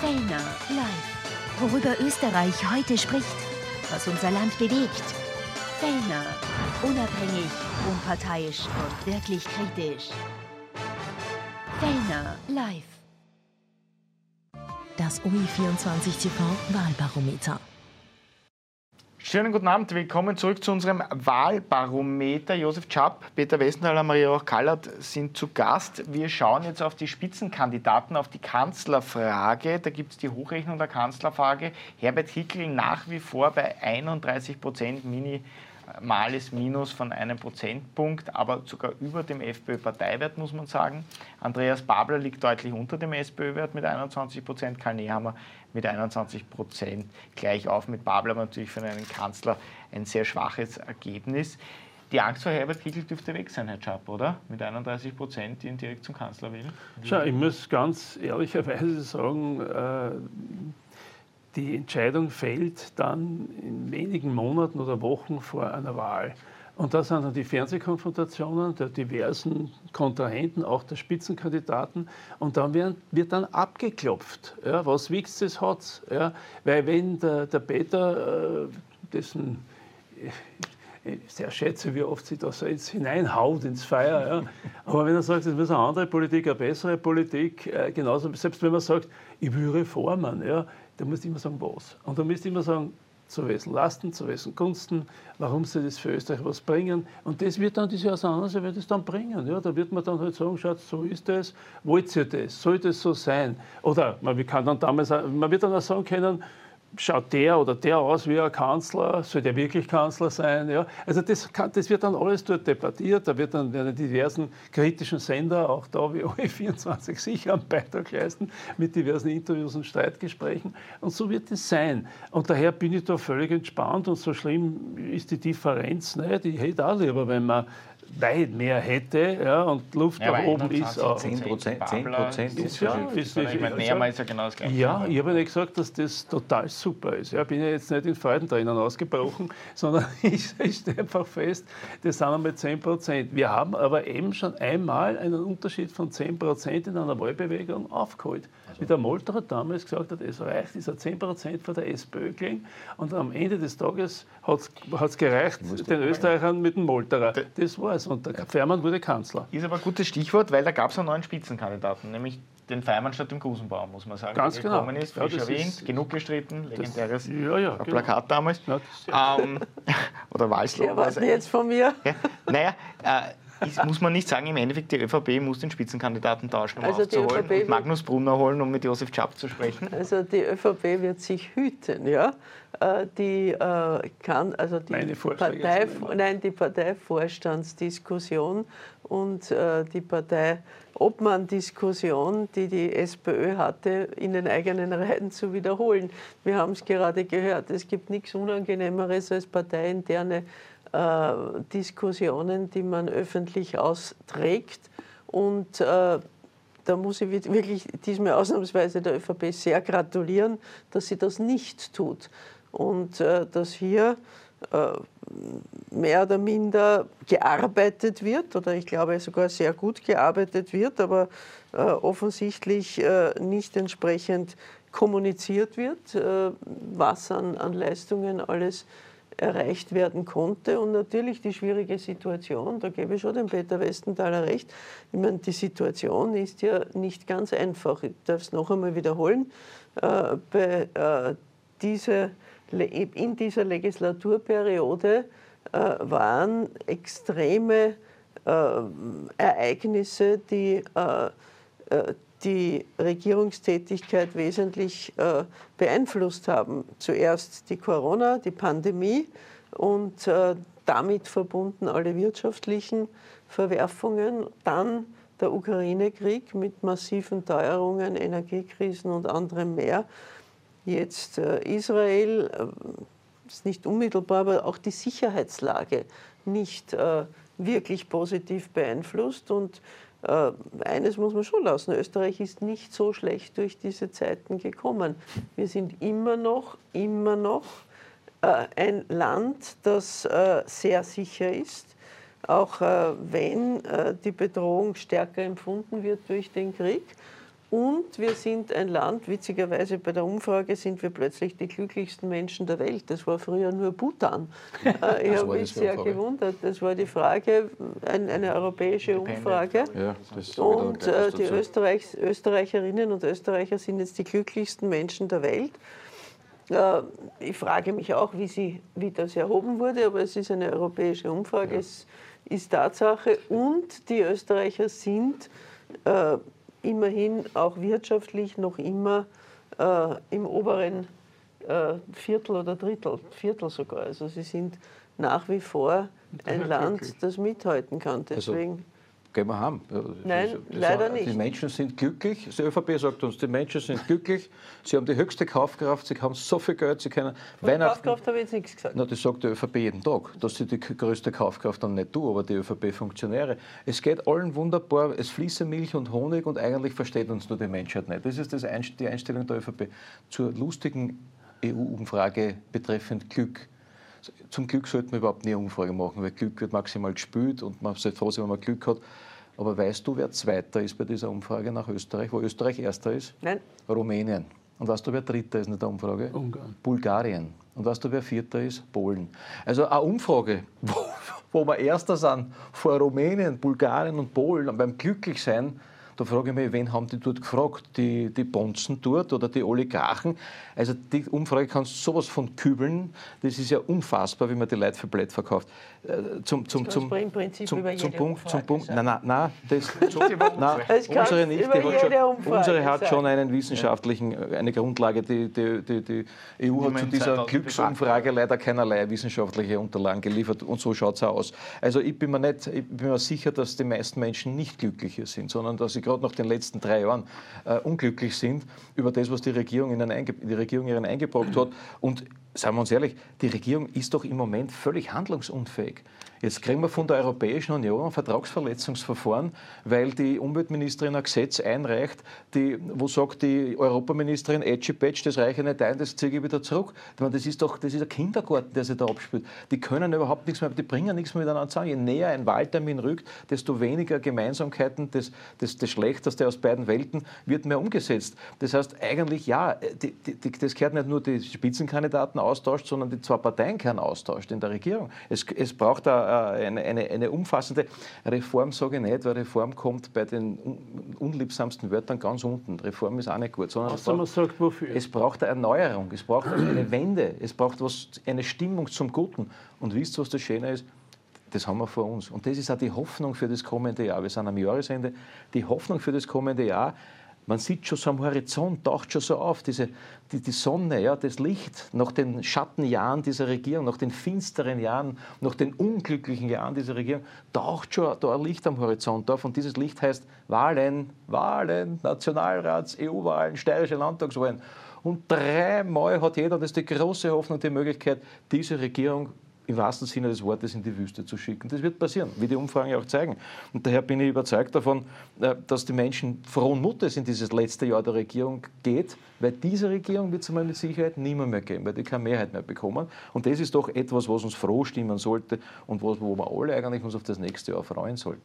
Fellner live. Worüber Österreich heute spricht. Was unser Land bewegt. Fellner. Unabhängig, unparteiisch und wirklich kritisch. Fellner live. Das OI24 TV Wahlbarometer. Schönen guten Abend, willkommen zurück zu unserem Wahlbarometer. Josef Schapp, Peter Westenthaler, Maria Roch-Kallert sind zu Gast. Wir schauen jetzt auf die Spitzenkandidaten, auf die Kanzlerfrage. Da gibt es die Hochrechnung der Kanzlerfrage. Herbert Kickl nach wie vor bei 31 Prozent, minimales Minus von einem Prozentpunkt, aber sogar über dem FPÖ-Parteiwert, muss man sagen. Andreas Babler liegt deutlich unter dem SPÖ-Wert mit 21 Prozent, Karl Nehammer mit 21 Prozent gleich auf mit Babler, aber natürlich für einen Kanzler ein sehr schwaches Ergebnis. Die Angst vor Herbert Kickl dürfte weg sein, Herr Schapp, oder? Mit 31 Prozent, die ihn direkt zum Kanzler wählen. Schau, ich muss ganz ehrlicherweise sagen, äh, die Entscheidung fällt dann in wenigen Monaten oder Wochen vor einer Wahl. Und da sind dann die Fernsehkonfrontationen der diversen Kontrahenten, auch der Spitzenkandidaten. Und dann werden, wird dann abgeklopft, ja, was wiegt es hat. Ja, weil wenn der, der Peter, äh, dessen ich sehr schätze, wie oft sie da so jetzt hineinhaut ins Feuer. Ja. Aber wenn er sagt, es muss eine andere Politik, eine bessere Politik, äh, genauso, selbst wenn man sagt, ich will Reformen, ja, dann musst du immer sagen, was. Und dann müsst du immer sagen, zu wessen Lasten, zu wessen Gunsten, warum soll das für Österreich was bringen. Und das wird dann, diese Auseinandersetzung wird das dann bringen. Ja. Da wird man dann halt sagen, schaut, so ist das, wollt ihr das, soll das so sein? Oder man kann dann damals, man wird dann auch sagen können, schaut der oder der aus wie ein Kanzler, soll der wirklich Kanzler sein? Ja? Also das, kann, das wird dann alles dort debattiert, da wird dann werden diversen kritischen Sender, auch da wie OE24 sicher einen Beitrag leisten, mit diversen Interviews und Streitgesprächen und so wird es sein. Und daher bin ich da völlig entspannt und so schlimm ist die Differenz nicht. Ich hätte auch lieber, wenn man weit mehr hätte ja, und Luft Ja, nach oben ist 21, auch. 10 Prozent, 10 Babler Prozent ist ist ja- ja, ist- ich meine, ist- mehrmal ist ja genau das Gleiche. Ja, ich habe ja nicht gesagt, dass das total super ist. Ich bin ja jetzt nicht in Freudentränen ausgebrochen, sondern ich, ich stelle einfach fest, das sind einmal 10 Prozent. Wir haben aber eben schon einmal einen Unterschied von 10 Prozent in einer Wahlbewegung aufgeholt. Wie der Molterer damals gesagt hat, es reicht, dieser 10 Prozent von der SPÖ gelegen und am Ende des Tages hat es gereicht, den Österreichern mit dem Molterer. Das war's. Und der Fährmann wurde Kanzler. Ist aber ein gutes Stichwort, weil da gab es einen neuen Spitzenkandidaten, nämlich den Feimann statt dem Grusenbaum, muss man sagen. Ganz der genau. Ist, Ja, frisch das erwähnt, ist- genug gestritten, legendäres Ja, ja, genau. Plakat damals. Ja, das ist ja- ähm, oder Wahlslogan. erwarten jetzt von mir. Ja, naja, äh, ist, muss man nicht sagen, im Endeffekt, die ÖVP muss den Spitzenkandidaten tauschen, um Also die aufzuholen ÖVP und Magnus Brunner holen, um mit Josef Schaap zu sprechen. Also die ÖVP wird sich hüten, ja. Äh, Die äh, kann, also die Partei, nein, die Parteivorstandsdiskussion und äh, die Partei-Obmann-Diskussion, die die SPÖ hatte, in den eigenen Reihen zu wiederholen. Wir haben es gerade gehört, es gibt nichts Unangenehmeres als parteiinterne äh, Diskussionen, die man öffentlich austrägt. Und äh, da muss ich wirklich diesmal ausnahmsweise der ÖVP sehr gratulieren, dass sie das nicht tut. Und äh, dass hier äh, mehr oder minder gearbeitet wird, oder ich glaube sogar sehr gut gearbeitet wird, aber äh, offensichtlich äh, nicht entsprechend kommuniziert wird, äh, was an, an Leistungen alles erreicht werden konnte. Und natürlich die schwierige Situation, da gebe ich schon dem Peter Westenthaler recht. Ich meine, die Situation ist ja nicht ganz einfach. Ich darf es noch einmal wiederholen. Äh, bei, äh, diese, in dieser Legislaturperiode äh, waren extreme äh, Ereignisse, die äh, äh, die Regierungstätigkeit wesentlich äh, beeinflusst haben. Zuerst die Corona, die Pandemie und äh, damit verbunden alle wirtschaftlichen Verwerfungen, dann der Ukraine-Krieg mit massiven Teuerungen, Energiekrisen und anderem mehr. Jetzt äh, Israel, äh, ist nicht unmittelbar, aber auch die Sicherheitslage nicht äh, wirklich positiv beeinflusst. Und äh, eines muss man schon lassen, Österreich ist nicht so schlecht durch diese Zeiten gekommen. Wir sind immer noch, immer noch äh, ein Land, das äh, sehr sicher ist, auch äh, wenn äh, die Bedrohung stärker empfunden wird durch den Krieg. Und wir sind ein Land, witzigerweise bei der Umfrage sind wir plötzlich die glücklichsten Menschen der Welt. Das war früher nur Bhutan. Äh, ich habe mich sehr Frage? gewundert. Das war die Frage, ein, eine europäische Umfrage. Ja, Und äh, die. Österreichs, Österreicherinnen und Österreicher sind jetzt die glücklichsten Menschen der Welt. Äh, Ich frage mich auch, wie, sie, wie das erhoben wurde, aber es ist eine europäische Umfrage, es ist Tatsache. Und die Österreicher sind äh, immerhin auch wirtschaftlich noch immer äh, im oberen äh, Viertel oder Drittel, Viertel sogar. Also sie sind nach wie vor ein Land, das mithalten kann. Also Deswegen Gehen wir heim. Das Nein, das leider war- Die nicht. Menschen sind glücklich. Die ÖVP sagt uns, die Menschen sind glücklich. Sie haben die höchste Kaufkraft, sie haben so viel Geld, sie können von Weihnachten. Kaufkraft habe ich jetzt nichts gesagt. Na, das sagt die ÖVP jeden Tag, dass sie die größte Kaufkraft dann nicht du, aber die ÖVP-Funktionäre. Es geht allen wunderbar, es fließen Milch und Honig und eigentlich versteht uns nur die Menschheit nicht. Das ist das Einst- die Einstellung der ÖVP zur lustigen EU-Umfrage betreffend Glück. Zum Glück sollte man überhaupt nie eine Umfrage machen, weil Glück wird maximal gespielt und man sollte froh sein, wenn man Glück hat. Aber weißt du, wer Zweiter ist bei dieser Umfrage nach Österreich, wo Österreich Erster ist? Nein, Rumänien. Und weißt du, wer Dritter ist in der Umfrage? Ungarn. Bulgarien. Und weißt du, wer Vierter ist? Polen. Also eine Umfrage, wo, wo wir Erster sind vor Rumänien, Bulgarien und Polen und beim Glücklichsein, da frage ich mich, wen haben die dort gefragt? Die, die Bonzen dort oder die Oligarchen? Also die Umfrage kannst sowas von kübeln. Das ist ja unfassbar, wie man die Leute für blöd verkauft. Äh, Zum, zum, zum, im Prinzip zum, über zum Punkt, zum Umfrage Punkt, sagen. nein, nein, nein, das, zum, nein unsere nicht, hat schon, unsere hat schon einen wissenschaftlichen, äh, eine Grundlage. Die, die, die, die EU hat man zu dieser 2000 Glücksumfrage leider keinerlei wissenschaftliche Unterlagen geliefert und so schaut es aus. Also ich bin, mir nicht, ich bin mir sicher, dass die meisten Menschen nicht glücklicher sind, sondern dass sie gerade nach den letzten drei Jahren äh, unglücklich sind über das, was die Regierung, ihnen die Regierung ihnen eingebrockt hat. Und seien wir uns ehrlich, die Regierung ist doch im Moment völlig handlungsunfähig. Jetzt kriegen wir von der Europäischen Union ein Vertragsverletzungsverfahren, weil die Umweltministerin ein Gesetz einreicht, die, wo sagt die Europaministerin Edgy-Patch, das reiche nicht ein, das ziehe ich wieder zurück. Das ist doch das ist ein Kindergarten, der sich da abspielt. Die können überhaupt nichts mehr, die bringen nichts mehr miteinander zusammen. Je näher ein Wahltermin rückt, desto weniger Gemeinsamkeiten, das, das, das Schlechteste aus beiden Welten wird mehr umgesetzt. Das heißt eigentlich, ja, die, die, das gehört nicht nur die Spitzenkandidaten austauscht, sondern die zwei Parteien gehören austauscht in der Regierung. Es, es braucht da äh, eine, eine, eine umfassende Reform, sage ich nicht, weil Reform kommt bei den unliebsamsten Wörtern ganz unten. Reform ist auch nicht gut. Sondern Außer man sagt, wofür? Es braucht eine Erneuerung, es braucht eine Wende, es braucht was, eine Stimmung zum Guten. Und wisst ihr, was das Schöne ist? Das haben wir vor uns. Und das ist auch die Hoffnung für das kommende Jahr. Wir sind am Jahresende. Die Hoffnung für das kommende Jahr, man sieht schon so am Horizont, taucht schon so auf, diese, die, die Sonne, ja, das Licht nach den Schattenjahren dieser Regierung, nach den finsteren Jahren, nach den unglücklichen Jahren dieser Regierung, taucht schon da ein Licht am Horizont auf. Und dieses Licht heißt Wahlen, Wahlen, Nationalrats, EU-Wahlen, steirische Landtagswahlen. Und dreimal hat jeder, das ist die große Hoffnung, die Möglichkeit, diese Regierung im wahrsten Sinne des Wortes in die Wüste zu schicken. Das wird passieren, wie die Umfragen ja auch zeigen. Und daher bin ich überzeugt davon, äh, dass die Menschen frohen Mutes in dieses letzte Jahr der Regierung geht, weil diese Regierung wird es einmal mit Sicherheit niemand mehr geben, weil die keine Mehrheit mehr bekommen. Und das ist doch etwas, was uns froh stimmen sollte und wo wir alle eigentlich uns auf das nächste Jahr freuen sollten.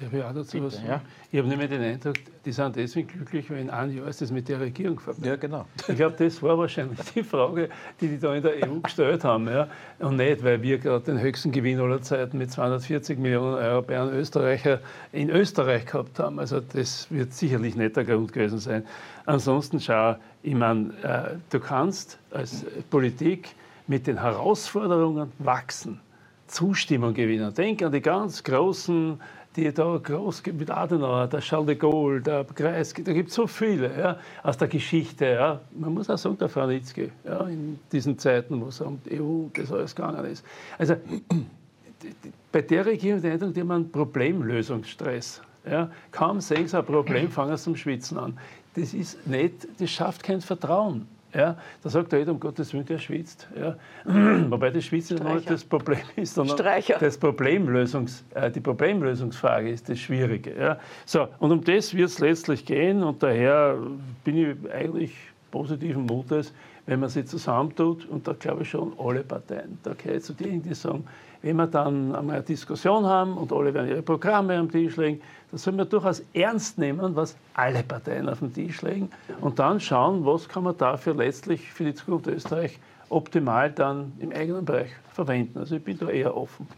Darf ich auch dazu Bitte, was sagen? Ja. Ich habe nämlich den Eindruck, die sind deswegen glücklich, weil in einem Jahr ist das mit der Regierung vorbei. Ja, genau. Ich glaube, das war wahrscheinlich die Frage, die die da in der EU gestellt haben. Ja. Und nicht, weil wir gerade den höchsten Gewinn aller Zeiten mit 240 Millionen Euro bei einem Österreicher in Österreich gehabt haben. Also das wird sicherlich nicht der Grund gewesen sein. Ansonsten schau, ich meine, äh, du kannst als Politik mit den Herausforderungen wachsen, Zustimmung gewinnen. Denk an die ganz großen die da groß mit Adenauer, der Charles de Gaulle, der Kreisky, da gibt es so viele ja, aus der Geschichte. Ja. Man muss auch sagen, der Franitzky, ja, in diesen Zeiten, wo es um die EU das alles gegangen ist. Also bei der Regierung der Eindruck, die haben einen Problemlösungsstress. Ja. Kaum sehen sie ein Problem, fangen sie zum Schwitzen an. Das ist nicht, das schafft kein Vertrauen. Ja, da sagt er, um Gottes Willen, der schwitzt. Ja. Wobei das Schwitzen Streicher. nicht das Problem ist, sondern das Problemlösungs, äh, die Problemlösungsfrage ist das Schwierige. Ja. So, und um das wird es letztlich gehen und daher bin ich eigentlich positiven Mutes, wenn man sie zusammentut und da glaube ich schon alle Parteien. Da gehöre ich zu denen, die sagen, wenn wir dann einmal eine Diskussion haben und alle werden ihre Programme am Tisch legen, dann soll man durchaus ernst nehmen, was alle Parteien auf den Tisch legen und dann schauen, was kann man dafür letztlich für die Zukunft Österreich optimal dann im eigenen Bereich verwenden. Also ich bin da eher offen.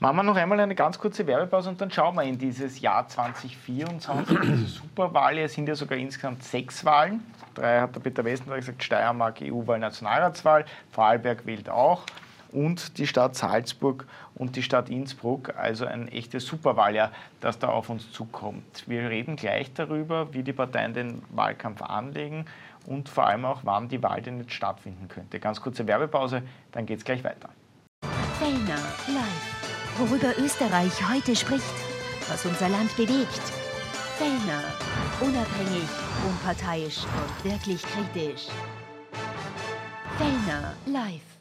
Machen wir noch einmal eine ganz kurze Werbepause und dann schauen wir in dieses Jahr 2024, diese Superwahl. Es sind ja sogar insgesamt sechs Wahlen. Drei hat der Peter Westenberg gesagt, Steiermark, EU-Wahl, Nationalratswahl, Vorarlberg wählt auch und die Stadt Salzburg und die Stadt Innsbruck. Also ein echtes Superwahljahr, das da auf uns zukommt. Wir reden gleich darüber, wie die Parteien den Wahlkampf anlegen und vor allem auch, wann die Wahl denn jetzt stattfinden könnte. Ganz kurze Werbepause, dann geht es gleich weiter. Fellner live. Worüber Österreich heute spricht, was unser Land bewegt. Fellner. Unabhängig, unparteiisch und wirklich kritisch. Fellner live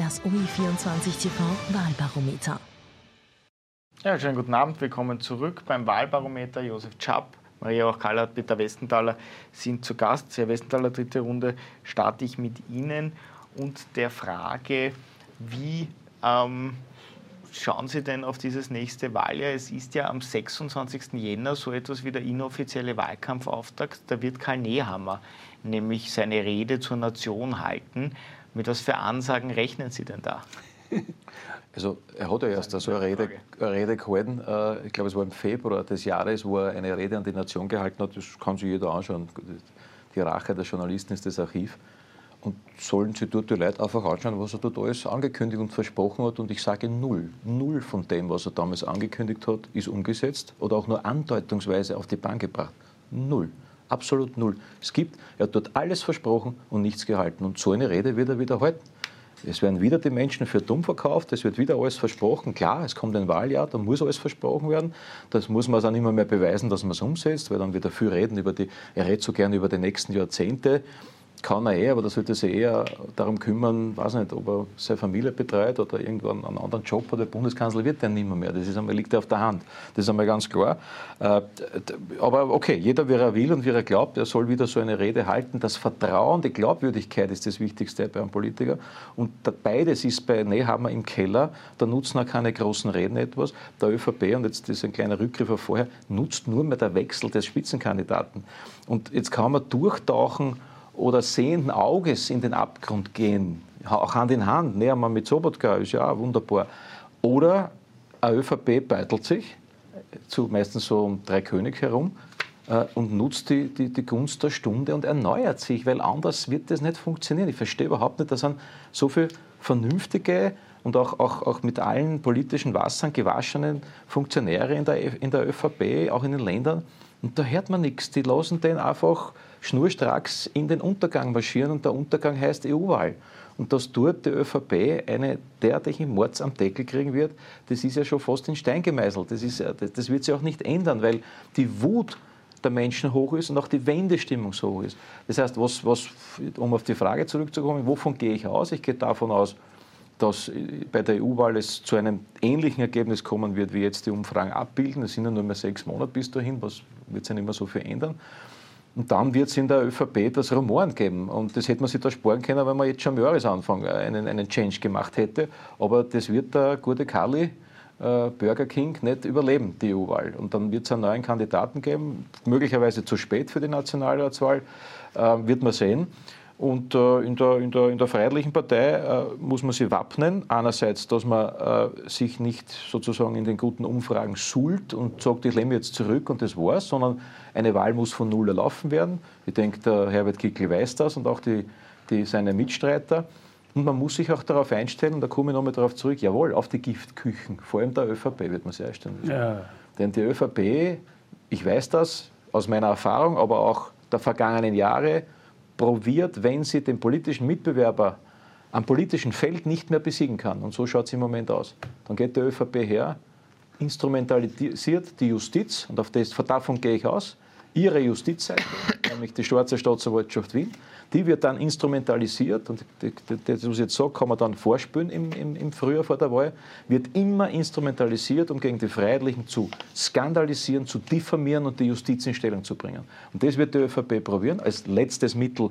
das OI24 TV Wahlbarometer. Ja, schönen guten Abend. Willkommen zurück beim Wahlbarometer. Josef Schapp, Maria Wachkaller, Peter Westenthaler sind zu Gast. Herr Westenthaler, dritte Runde starte ich mit Ihnen und der Frage, wie ähm, schauen Sie denn auf dieses nächste Wahljahr? Es ist ja am 26. Jänner so etwas wie der inoffizielle Wahlkampfauftakt. Da wird Karl Nehammer nämlich seine Rede zur Nation halten. Mit was für Ansagen rechnen Sie denn da? Also er hat ja erst so eine Rede, eine Rede gehalten, äh, ich glaube es war im Februar des Jahres, wo er eine Rede an die Nation gehalten hat, das kann sich jeder anschauen. Die Rache der Journalisten ist das Archiv. Und sollen Sie dort die Leute einfach anschauen, was er dort alles angekündigt und versprochen hat. Und ich sage null. Null von dem, was er damals angekündigt hat, ist umgesetzt oder auch nur andeutungsweise auf die Bahn gebracht. Null. Absolut null. Es gibt, er hat dort alles versprochen und nichts gehalten. Und so eine Rede wird er wieder halten. Es werden wieder die Menschen für dumm verkauft, es wird wieder alles versprochen. Klar, es kommt ein Wahljahr, da muss alles versprochen werden. Das muss man dann immer mehr beweisen, dass man es umsetzt, weil dann wird er viel reden über die, er redet so gerne über die nächsten Jahrzehnte. Kann er eh, aber da sollte sich eher darum kümmern, weiß nicht, ob er seine Familie betreut oder irgendwann einen anderen Job hat. Der Bundeskanzler wird der nicht mehr. Das ist einmal, liegt auf der Hand. Das ist einmal ganz klar. Äh, aber okay, jeder, wie er will und wie er glaubt, er soll wieder so eine Rede halten. Das Vertrauen, die Glaubwürdigkeit ist das Wichtigste bei einem Politiker. Und beides ist bei Nehammer im Keller. Da nutzen auch keine großen Reden etwas. Der ÖVP, und jetzt ist ein kleiner Rückgriff auf vorher, nutzt nur mehr der Wechsel des Spitzenkandidaten. Und jetzt kann man durchtauchen, oder sehenden Auges in den Abgrund gehen, auch Hand in Hand, näher mal mit Sobotka, ist ja wunderbar. Oder eine ÖVP beitelt sich, zu, meistens so um drei König herum, äh, und nutzt die, die, die, Gunst der Stunde und erneuert sich, weil anders wird das nicht funktionieren. Ich verstehe überhaupt nicht, dass so viele vernünftige und auch, auch, auch mit allen politischen Wassern gewaschenen Funktionäre in der, in der ÖVP, auch in den Ländern, und da hört man nichts. Die lassen den einfach schnurstracks in den Untergang marschieren und der Untergang heißt EU-Wahl. Und dass dort die ÖVP eine derartige Mords am Deckel kriegen wird, das ist ja schon fast in Stein gemeißelt. Das, ist, das wird sich auch nicht ändern, weil die Wut der Menschen hoch ist und auch die Wendestimmung so hoch ist. Das heißt, was, was, um auf die Frage zurückzukommen, wovon gehe ich aus? Ich gehe davon aus, dass bei der EU-Wahl es zu einem ähnlichen Ergebnis kommen wird, wie jetzt die Umfragen abbilden. Es sind ja nur mehr sechs Monate bis dahin, was wird sich nicht mehr so viel ändern. Und dann wird es in der ÖVP das Rumoren geben. Und das hätte man sich da sparen können, wenn man jetzt schon am Jahresanfang einen, einen Change gemacht hätte. Aber das wird der gute Kali, äh, Burger King, nicht überleben, die EU-Wahl. Und dann wird es einen neuen Kandidaten geben, möglicherweise zu spät für die Nationalratswahl, äh, wird man sehen. Und äh, in, der, in, der, in der Freiheitlichen Partei äh, muss man sich wappnen. Einerseits, dass man äh, sich nicht sozusagen in den guten Umfragen suhlt und sagt, ich lehne jetzt zurück und das war's, sondern eine Wahl muss von Null erlaufen werden. Ich denke, der Herbert Kickl weiß das und auch die, die, seine Mitstreiter. Und man muss sich auch darauf einstellen, und da komme ich nochmal darauf zurück, jawohl, auf die Giftküchen, vor allem der ÖVP wird man sich einstellen müssen. Ja. Denn die ÖVP, ich weiß das aus meiner Erfahrung, aber auch der vergangenen Jahre, probiert, wenn sie den politischen Mitbewerber am politischen Feld nicht mehr besiegen kann. Und so schaut es im Moment aus. Dann geht der ÖVP her, instrumentalisiert die Justiz, und auf das, davon gehe ich aus, ihre Justizseite, nämlich die Schwarze Staatsanwaltschaft Wien, die wird dann instrumentalisiert, und das, was ich jetzt sage, kann man dann vorspülen im, im, im Frühjahr vor der Wahl, wird immer instrumentalisiert, um gegen die Freiheitlichen zu skandalisieren, zu diffamieren und die Justiz in Stellung zu bringen. Und das wird die ÖVP probieren, als letztes Mittel,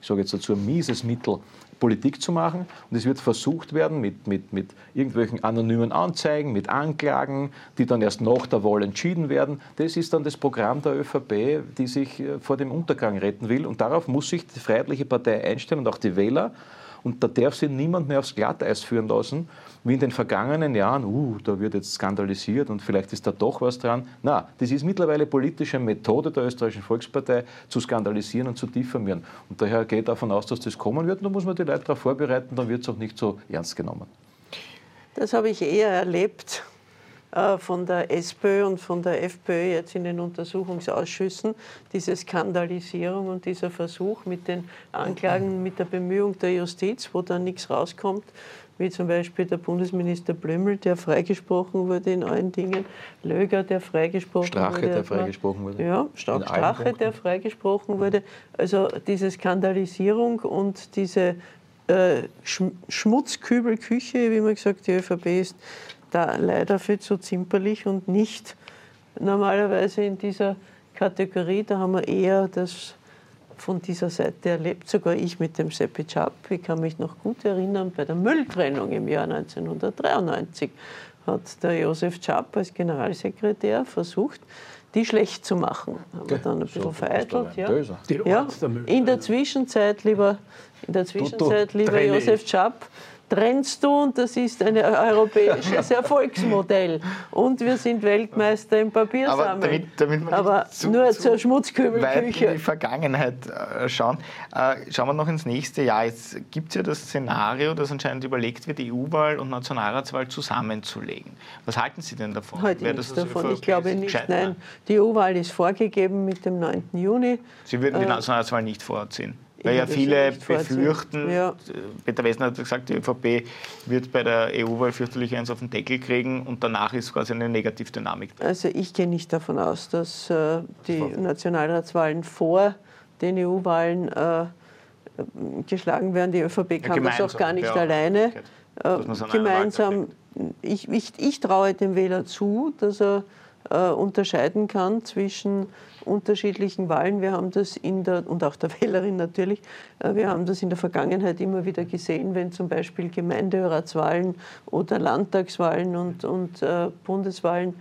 ich sage jetzt dazu ein mieses Mittel, Politik zu machen. Und es wird versucht werden mit, mit, mit irgendwelchen anonymen Anzeigen, mit Anklagen, die dann erst nach der Wahl entschieden werden. Das ist dann das Programm der ÖVP, die sich äh, vor dem Untergang retten will. Und darauf muss sich die Freiheitliche Partei einstellen und auch die Wähler. Und da darf sie niemand mehr aufs Glatteis führen lassen, wie in den vergangenen Jahren, uh, da wird jetzt skandalisiert und vielleicht ist da doch was dran. Na, das ist mittlerweile politische Methode der österreichischen Volkspartei, zu skandalisieren und zu diffamieren. Und daher geht davon aus, dass das kommen wird. Und da muss man die Leute darauf vorbereiten, dann wird es auch nicht so ernst genommen. Das habe ich eher erlebt von der SPÖ und von der FPÖ jetzt in den Untersuchungsausschüssen, diese Skandalisierung und dieser Versuch mit den Anklagen, mit der Bemühung der Justiz, wo dann nichts rauskommt, wie zum Beispiel der Bundesminister Blömel, der freigesprochen wurde in allen Dingen, Löger, der freigesprochen Strache, wurde. der freigesprochen wurde. Ja, Strache, der freigesprochen wurde. Also diese Skandalisierung und diese äh, Schmutzkübelküche, wie man gesagt, die ÖVP ist da leider viel zu zimperlich und nicht normalerweise in dieser Kategorie. Da haben wir eher das von dieser Seite erlebt, sogar ich mit dem Seppi Chap. Ich kann mich noch gut erinnern, bei der Mülltrennung im Jahr 1993 hat der Josef Chap als Generalsekretär versucht, die schlecht zu machen. Haben wir dann ein bisschen so, vereitelt. Ja. ja. In der Zwischenzeit, lieber, in der Zwischenzeit, lieber Josef Chap, trennst du und das ist ein europäisches Erfolgsmodell. Und wir sind Weltmeister im Papiersammeln. Aber, damit, damit Aber zu, nur zu zur Schmutzkübelküche. in die Vergangenheit äh, schauen. Äh, schauen wir noch ins nächste Jahr. Jetzt gibt es ja das Szenario, dass anscheinend überlegt wird, EU-Wahl und Nationalratswahl zusammenzulegen. Was halten Sie denn davon? Heute Wäre nichts also davon. Ich glaube nicht. Nein, die EU-Wahl ist vorgegeben mit dem 9. Juni. Sie würden die äh, Nationalratswahl nicht vorziehen? Weil ja viele befürchten, ja. Peter Wessner hat gesagt, die ÖVP wird bei der EU-Wahl fürchterlich eins auf den Deckel kriegen und danach ist quasi eine Negativdynamik. Also ich gehe nicht davon aus, dass äh, die Nationalratswahlen vor den EU-Wahlen äh, geschlagen werden. Die ÖVP kann das auch gar nicht ja. alleine. Äh, gemeinsam, ich, ich, ich traue dem Wähler zu, dass er äh, unterscheiden kann zwischen unterschiedlichen Wahlen. Wir haben das in der, und auch der Wählerin natürlich, äh, wir haben das in der Vergangenheit immer wieder gesehen, wenn zum Beispiel Gemeinderatswahlen oder Landtagswahlen und, und äh, Bundeswahlen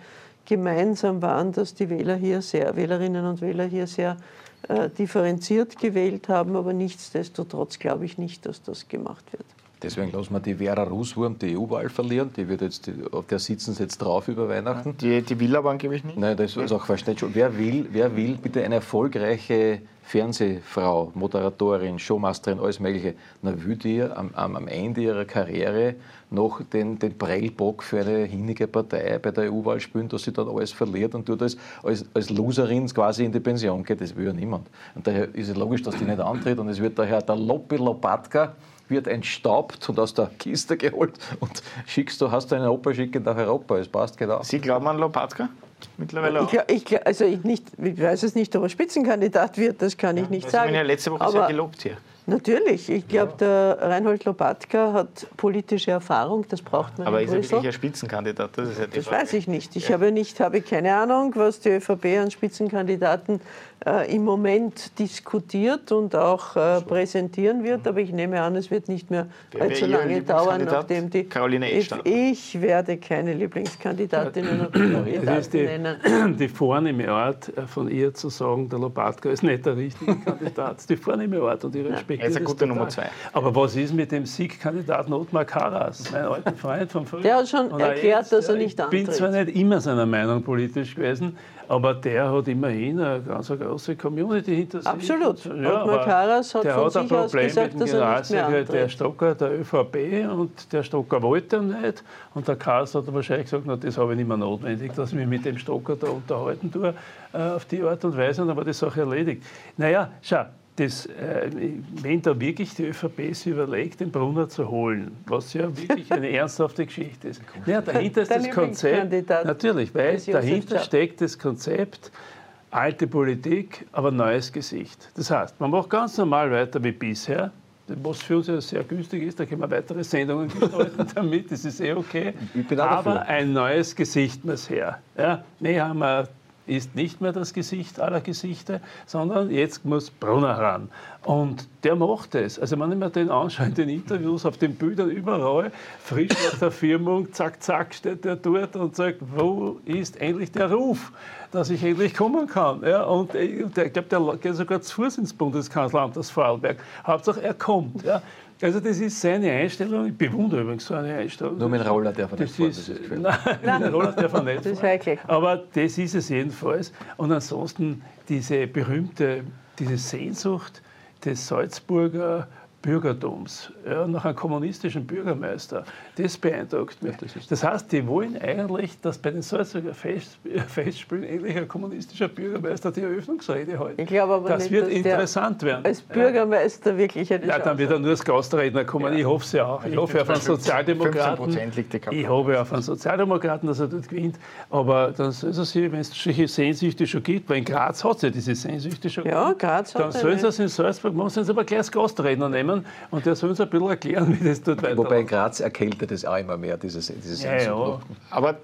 gemeinsam waren, dass die Wähler hier sehr, Wählerinnen und Wähler hier sehr äh, differenziert gewählt haben, aber nichtsdestotrotz glaube ich nicht, dass das gemacht wird. Deswegen lassen wir die Vera Ruswurm die EU-Wahl verlieren. Die wird jetzt, auf der sitzen sie jetzt drauf über Weihnachten. Die, die will aber angeblich nicht. Nein, das ist auch. Nicht schon. Wer will, wer will bitte eine erfolgreiche Fernsehfrau, Moderatorin, Showmasterin, alles Mögliche, na, will die am, am, Ende ihrer Karriere noch den, den Prellbock für eine hinige Partei bei der EU-Wahl spielen, dass sie dann alles verliert und dort als, als, als Loserin quasi in die Pension geht? Das will ja niemand. Und daher ist es logisch, dass die nicht antritt und es wird daher der Loppi Lopatka wird entstaubt und aus der Kiste geholt und schickst du, hast du einen Opa schicken nach Europa. Es passt genau. Sie glauben an Lopatka? Mittlerweile auch. Ich, ich, also ich, nicht, ich weiß es nicht, ob er Spitzenkandidat wird, das kann ich nicht haben sagen. ihn ja letzte Woche sehr Aber gelobt hier. natürlich, ich glaube, der Reinhold Lopatka hat politische Erfahrung, das braucht man Aber ist er wirklich ein Spitzenkandidat? Das ist ja die Das Frage. weiß ich nicht. Ich habe nicht, habe keine Ahnung, was die ÖVP an Spitzenkandidaten äh, im Moment diskutiert und auch äh, präsentieren wird. Aber ich nehme an, es wird nicht mehr allzu lange dauern, nachdem die. Caroline ich, Edstadler. ich werde keine Lieblingskandidatinnen und Kandidaten Das ist die, nennen. die vornehme Art äh, von ihr zu sagen, der Lopatka ist nicht der richtige Kandidat. Das ist die vornehme Art und ich respektiere Er ist gute total. Nummer zwei. Aber was ist mit dem Siegkandidaten Ottmar Karas, mein alter Freund von früher? Der hat schon erklärt, dass er ja, nicht Ich bin antritt. zwar nicht immer seiner Meinung politisch gewesen, aber der hat immerhin eine ganz große Community hinter sich. Absolut. Ja, Ottmar aber Karas hat der von hat ein sich aus Problem gesagt, mit dem er Generalsekretär antritt. Stocker der ÖVP und der Stocker wollte nicht. Und der Karas hat wahrscheinlich gesagt, na, das habe ich nicht mehr notwendig, dass ich mich mit dem Stocker da unterhalten tue, äh, auf die Art und Weise, und dann war die Sache erledigt. Naja, schau, das, äh, wenn da wirklich die ÖVP sich überlegt, den Brunner zu holen, was ja wirklich eine ernsthafte Geschichte ist. Naja, dahinter ist das Konzept, natürlich, weil dahinter steckt das Konzept, alte Politik, aber neues Gesicht. Das heißt, man macht ganz normal weiter wie bisher, was für uns ja sehr günstig ist, da können wir weitere Sendungen gestalten damit, das ist eh okay. Aber ein neues Gesicht muss her. Ja, Nehammer ist nicht mehr das Gesicht aller Gesichter, sondern jetzt muss Brunner ran. Und der macht es. Also wenn ich mir den anschaue in den Interviews, auf den Bildern überall, frisch aus der Firmung, zack, zack, steht der dort und sagt, wo ist endlich der Ruf, dass ich endlich kommen kann. Ja, und ich glaube, der geht sogar zu Fuß ins Bundeskanzleramt, das Vorarlberg. Hauptsache, er kommt. Ja. Also das ist seine Einstellung. Ich bewundere übrigens so eine Einstellung. Nur mit dem Roller darf er nicht Das fahren, ist, das ist gefährlich. nein, mit dem Roller darf er nicht Das ist heikel. Aber das ist es jedenfalls. Und ansonsten diese berühmte, diese Sehnsucht des Salzburger Bürgertums ja, nach einem kommunistischen Bürgermeister, das beeindruckt mich. Das heißt, die wollen eigentlich, dass bei den Salzburger Fest, Festspielen endlich ein kommunistischer Bürgermeister die Eröffnungsrede hält. Ich glaube aber das nicht, wird interessant werden. Als Bürgermeister wirklich eine Ja, dann wird er nur als Gastredner kommen. Ich hoffe es ja auch. Ich hoffe auf einen 15% Sozialdemokraten. liegt die Kampagne. Ich hoffe auf einen Sozialdemokraten, dass er dort gewinnt. Aber dann soll es sich, wenn es solche Sehnsüchte schon gibt, weil in Graz hat es ja diese Sehnsüchte schon Ja, Graz hat dann sollen sie es in Salzburg machen, sollen sie aber gleich als Gastredner nehmen und der soll uns ein bisschen erklären, wie das dort Wobei in. Graz erkältet es auch immer mehr, dieses, dieses Ja, ja. Aber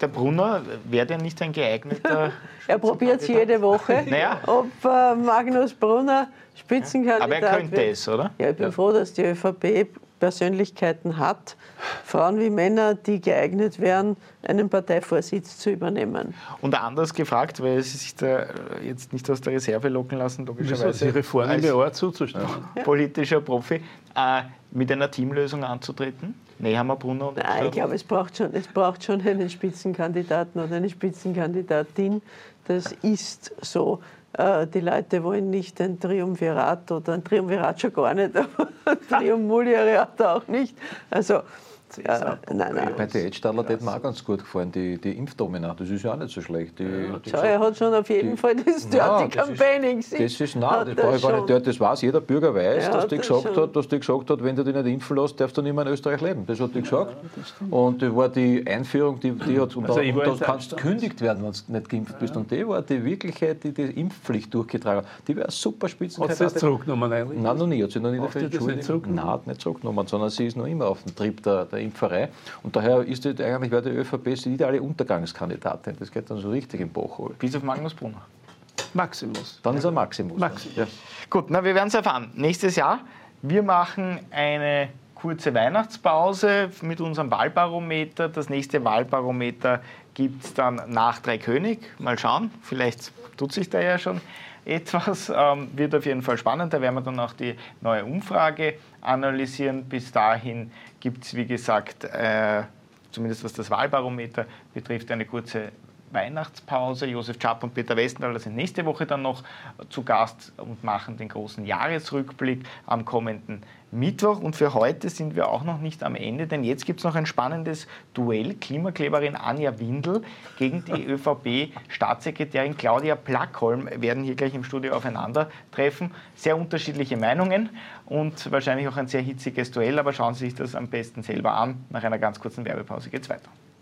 der Brunner wäre der nicht ein geeigneter. Er probiert es jede Woche, Naja. ob äh, Magnus Brunner Spitzenkandidat Aber er könnte wird. es, oder? Ja, ich bin froh, dass die ÖVP Persönlichkeiten hat, Frauen wie Männer, die geeignet wären, einen Parteivorsitz zu übernehmen. Und anders gefragt, weil sie sich da jetzt nicht aus der Reserve locken lassen, logischerweise. ihre vornehme Art zuzustimmen? als politischer Profi, äh, mit einer Teamlösung anzutreten? Nehammer, Brunner und Nein, ich glaube, es braucht, schon, es braucht schon einen Spitzenkandidaten oder eine Spitzenkandidatin. Das ist so. Äh, Die Leute wollen nicht ein Triumvirat oder ein Triumvirat schon gar nicht, aber Triumvirat auch nicht. Also Ja, nein, nein. Bei der Edstadler hat mir auch ganz gut gefallen, die, die Impfdomina. Das ist ja auch nicht so schlecht. Die, die Schau, er hat schon auf jeden die- Fall das Ja, Dirty das ist- Campaigning gesehen. Das ist nein, das, brauche ich gar nicht. Das weiß jeder Bürger weiß, Ja, dass, die das gesagt schon. hat, dass die gesagt hat, wenn du dich nicht impfen lässt, darfst du nicht mehr in Österreich leben. Das hat die gesagt. und das war die Einführung, die, die hat, und Also da, und da kannst gekündigt werden, wenn du nicht geimpft bist. Und die war die wirkliche, die die Impfpflicht durchgetragen hat. Die wäre super Hat sie das zurückgenommen eigentlich? Nein, noch nie. Hat sie noch nie dafür die das nicht entschuldigt. zurückgenommen? Nein, hat nicht zurückgenommen, sondern sie ist noch immer auf dem Trieb der, der Impferei. Und daher ist die, eigentlich wäre die ÖVP die ideale Untergangskandidatin. Das geht dann so richtig im runter. Bis auf Magnus Brunner. Maximus. Dann ist er Maximus. Maximus. Ja. Gut, na, wir werden es erfahren. Nächstes Jahr, wir machen eine kurze Weihnachtspause mit unserem Wahlbarometer. Das nächste Wahlbarometer gibt es dann nach Dreikönig. Mal schauen, vielleicht tut sich da ja schon etwas. Ähm, wird auf jeden Fall spannend. Da werden wir dann auch die neue Umfrage analysieren. Bis dahin gibt es, wie gesagt, äh, zumindest was das Wahlbarometer betrifft, eine kurze Weihnachtspause. Josef Schapp und Peter Westenthaler sind nächste Woche dann noch zu Gast und machen den großen Jahresrückblick am kommenden Mittwoch. Und für heute sind wir auch noch nicht am Ende, denn jetzt gibt es noch ein spannendes Duell. Klimakleberin Anja Windel gegen die ÖVP-Staatssekretärin Claudia Plackholm werden hier gleich im Studio aufeinandertreffen. Sehr unterschiedliche Meinungen und wahrscheinlich auch ein sehr hitziges Duell, aber schauen Sie sich das am besten selber an. Nach einer ganz kurzen Werbepause geht es weiter.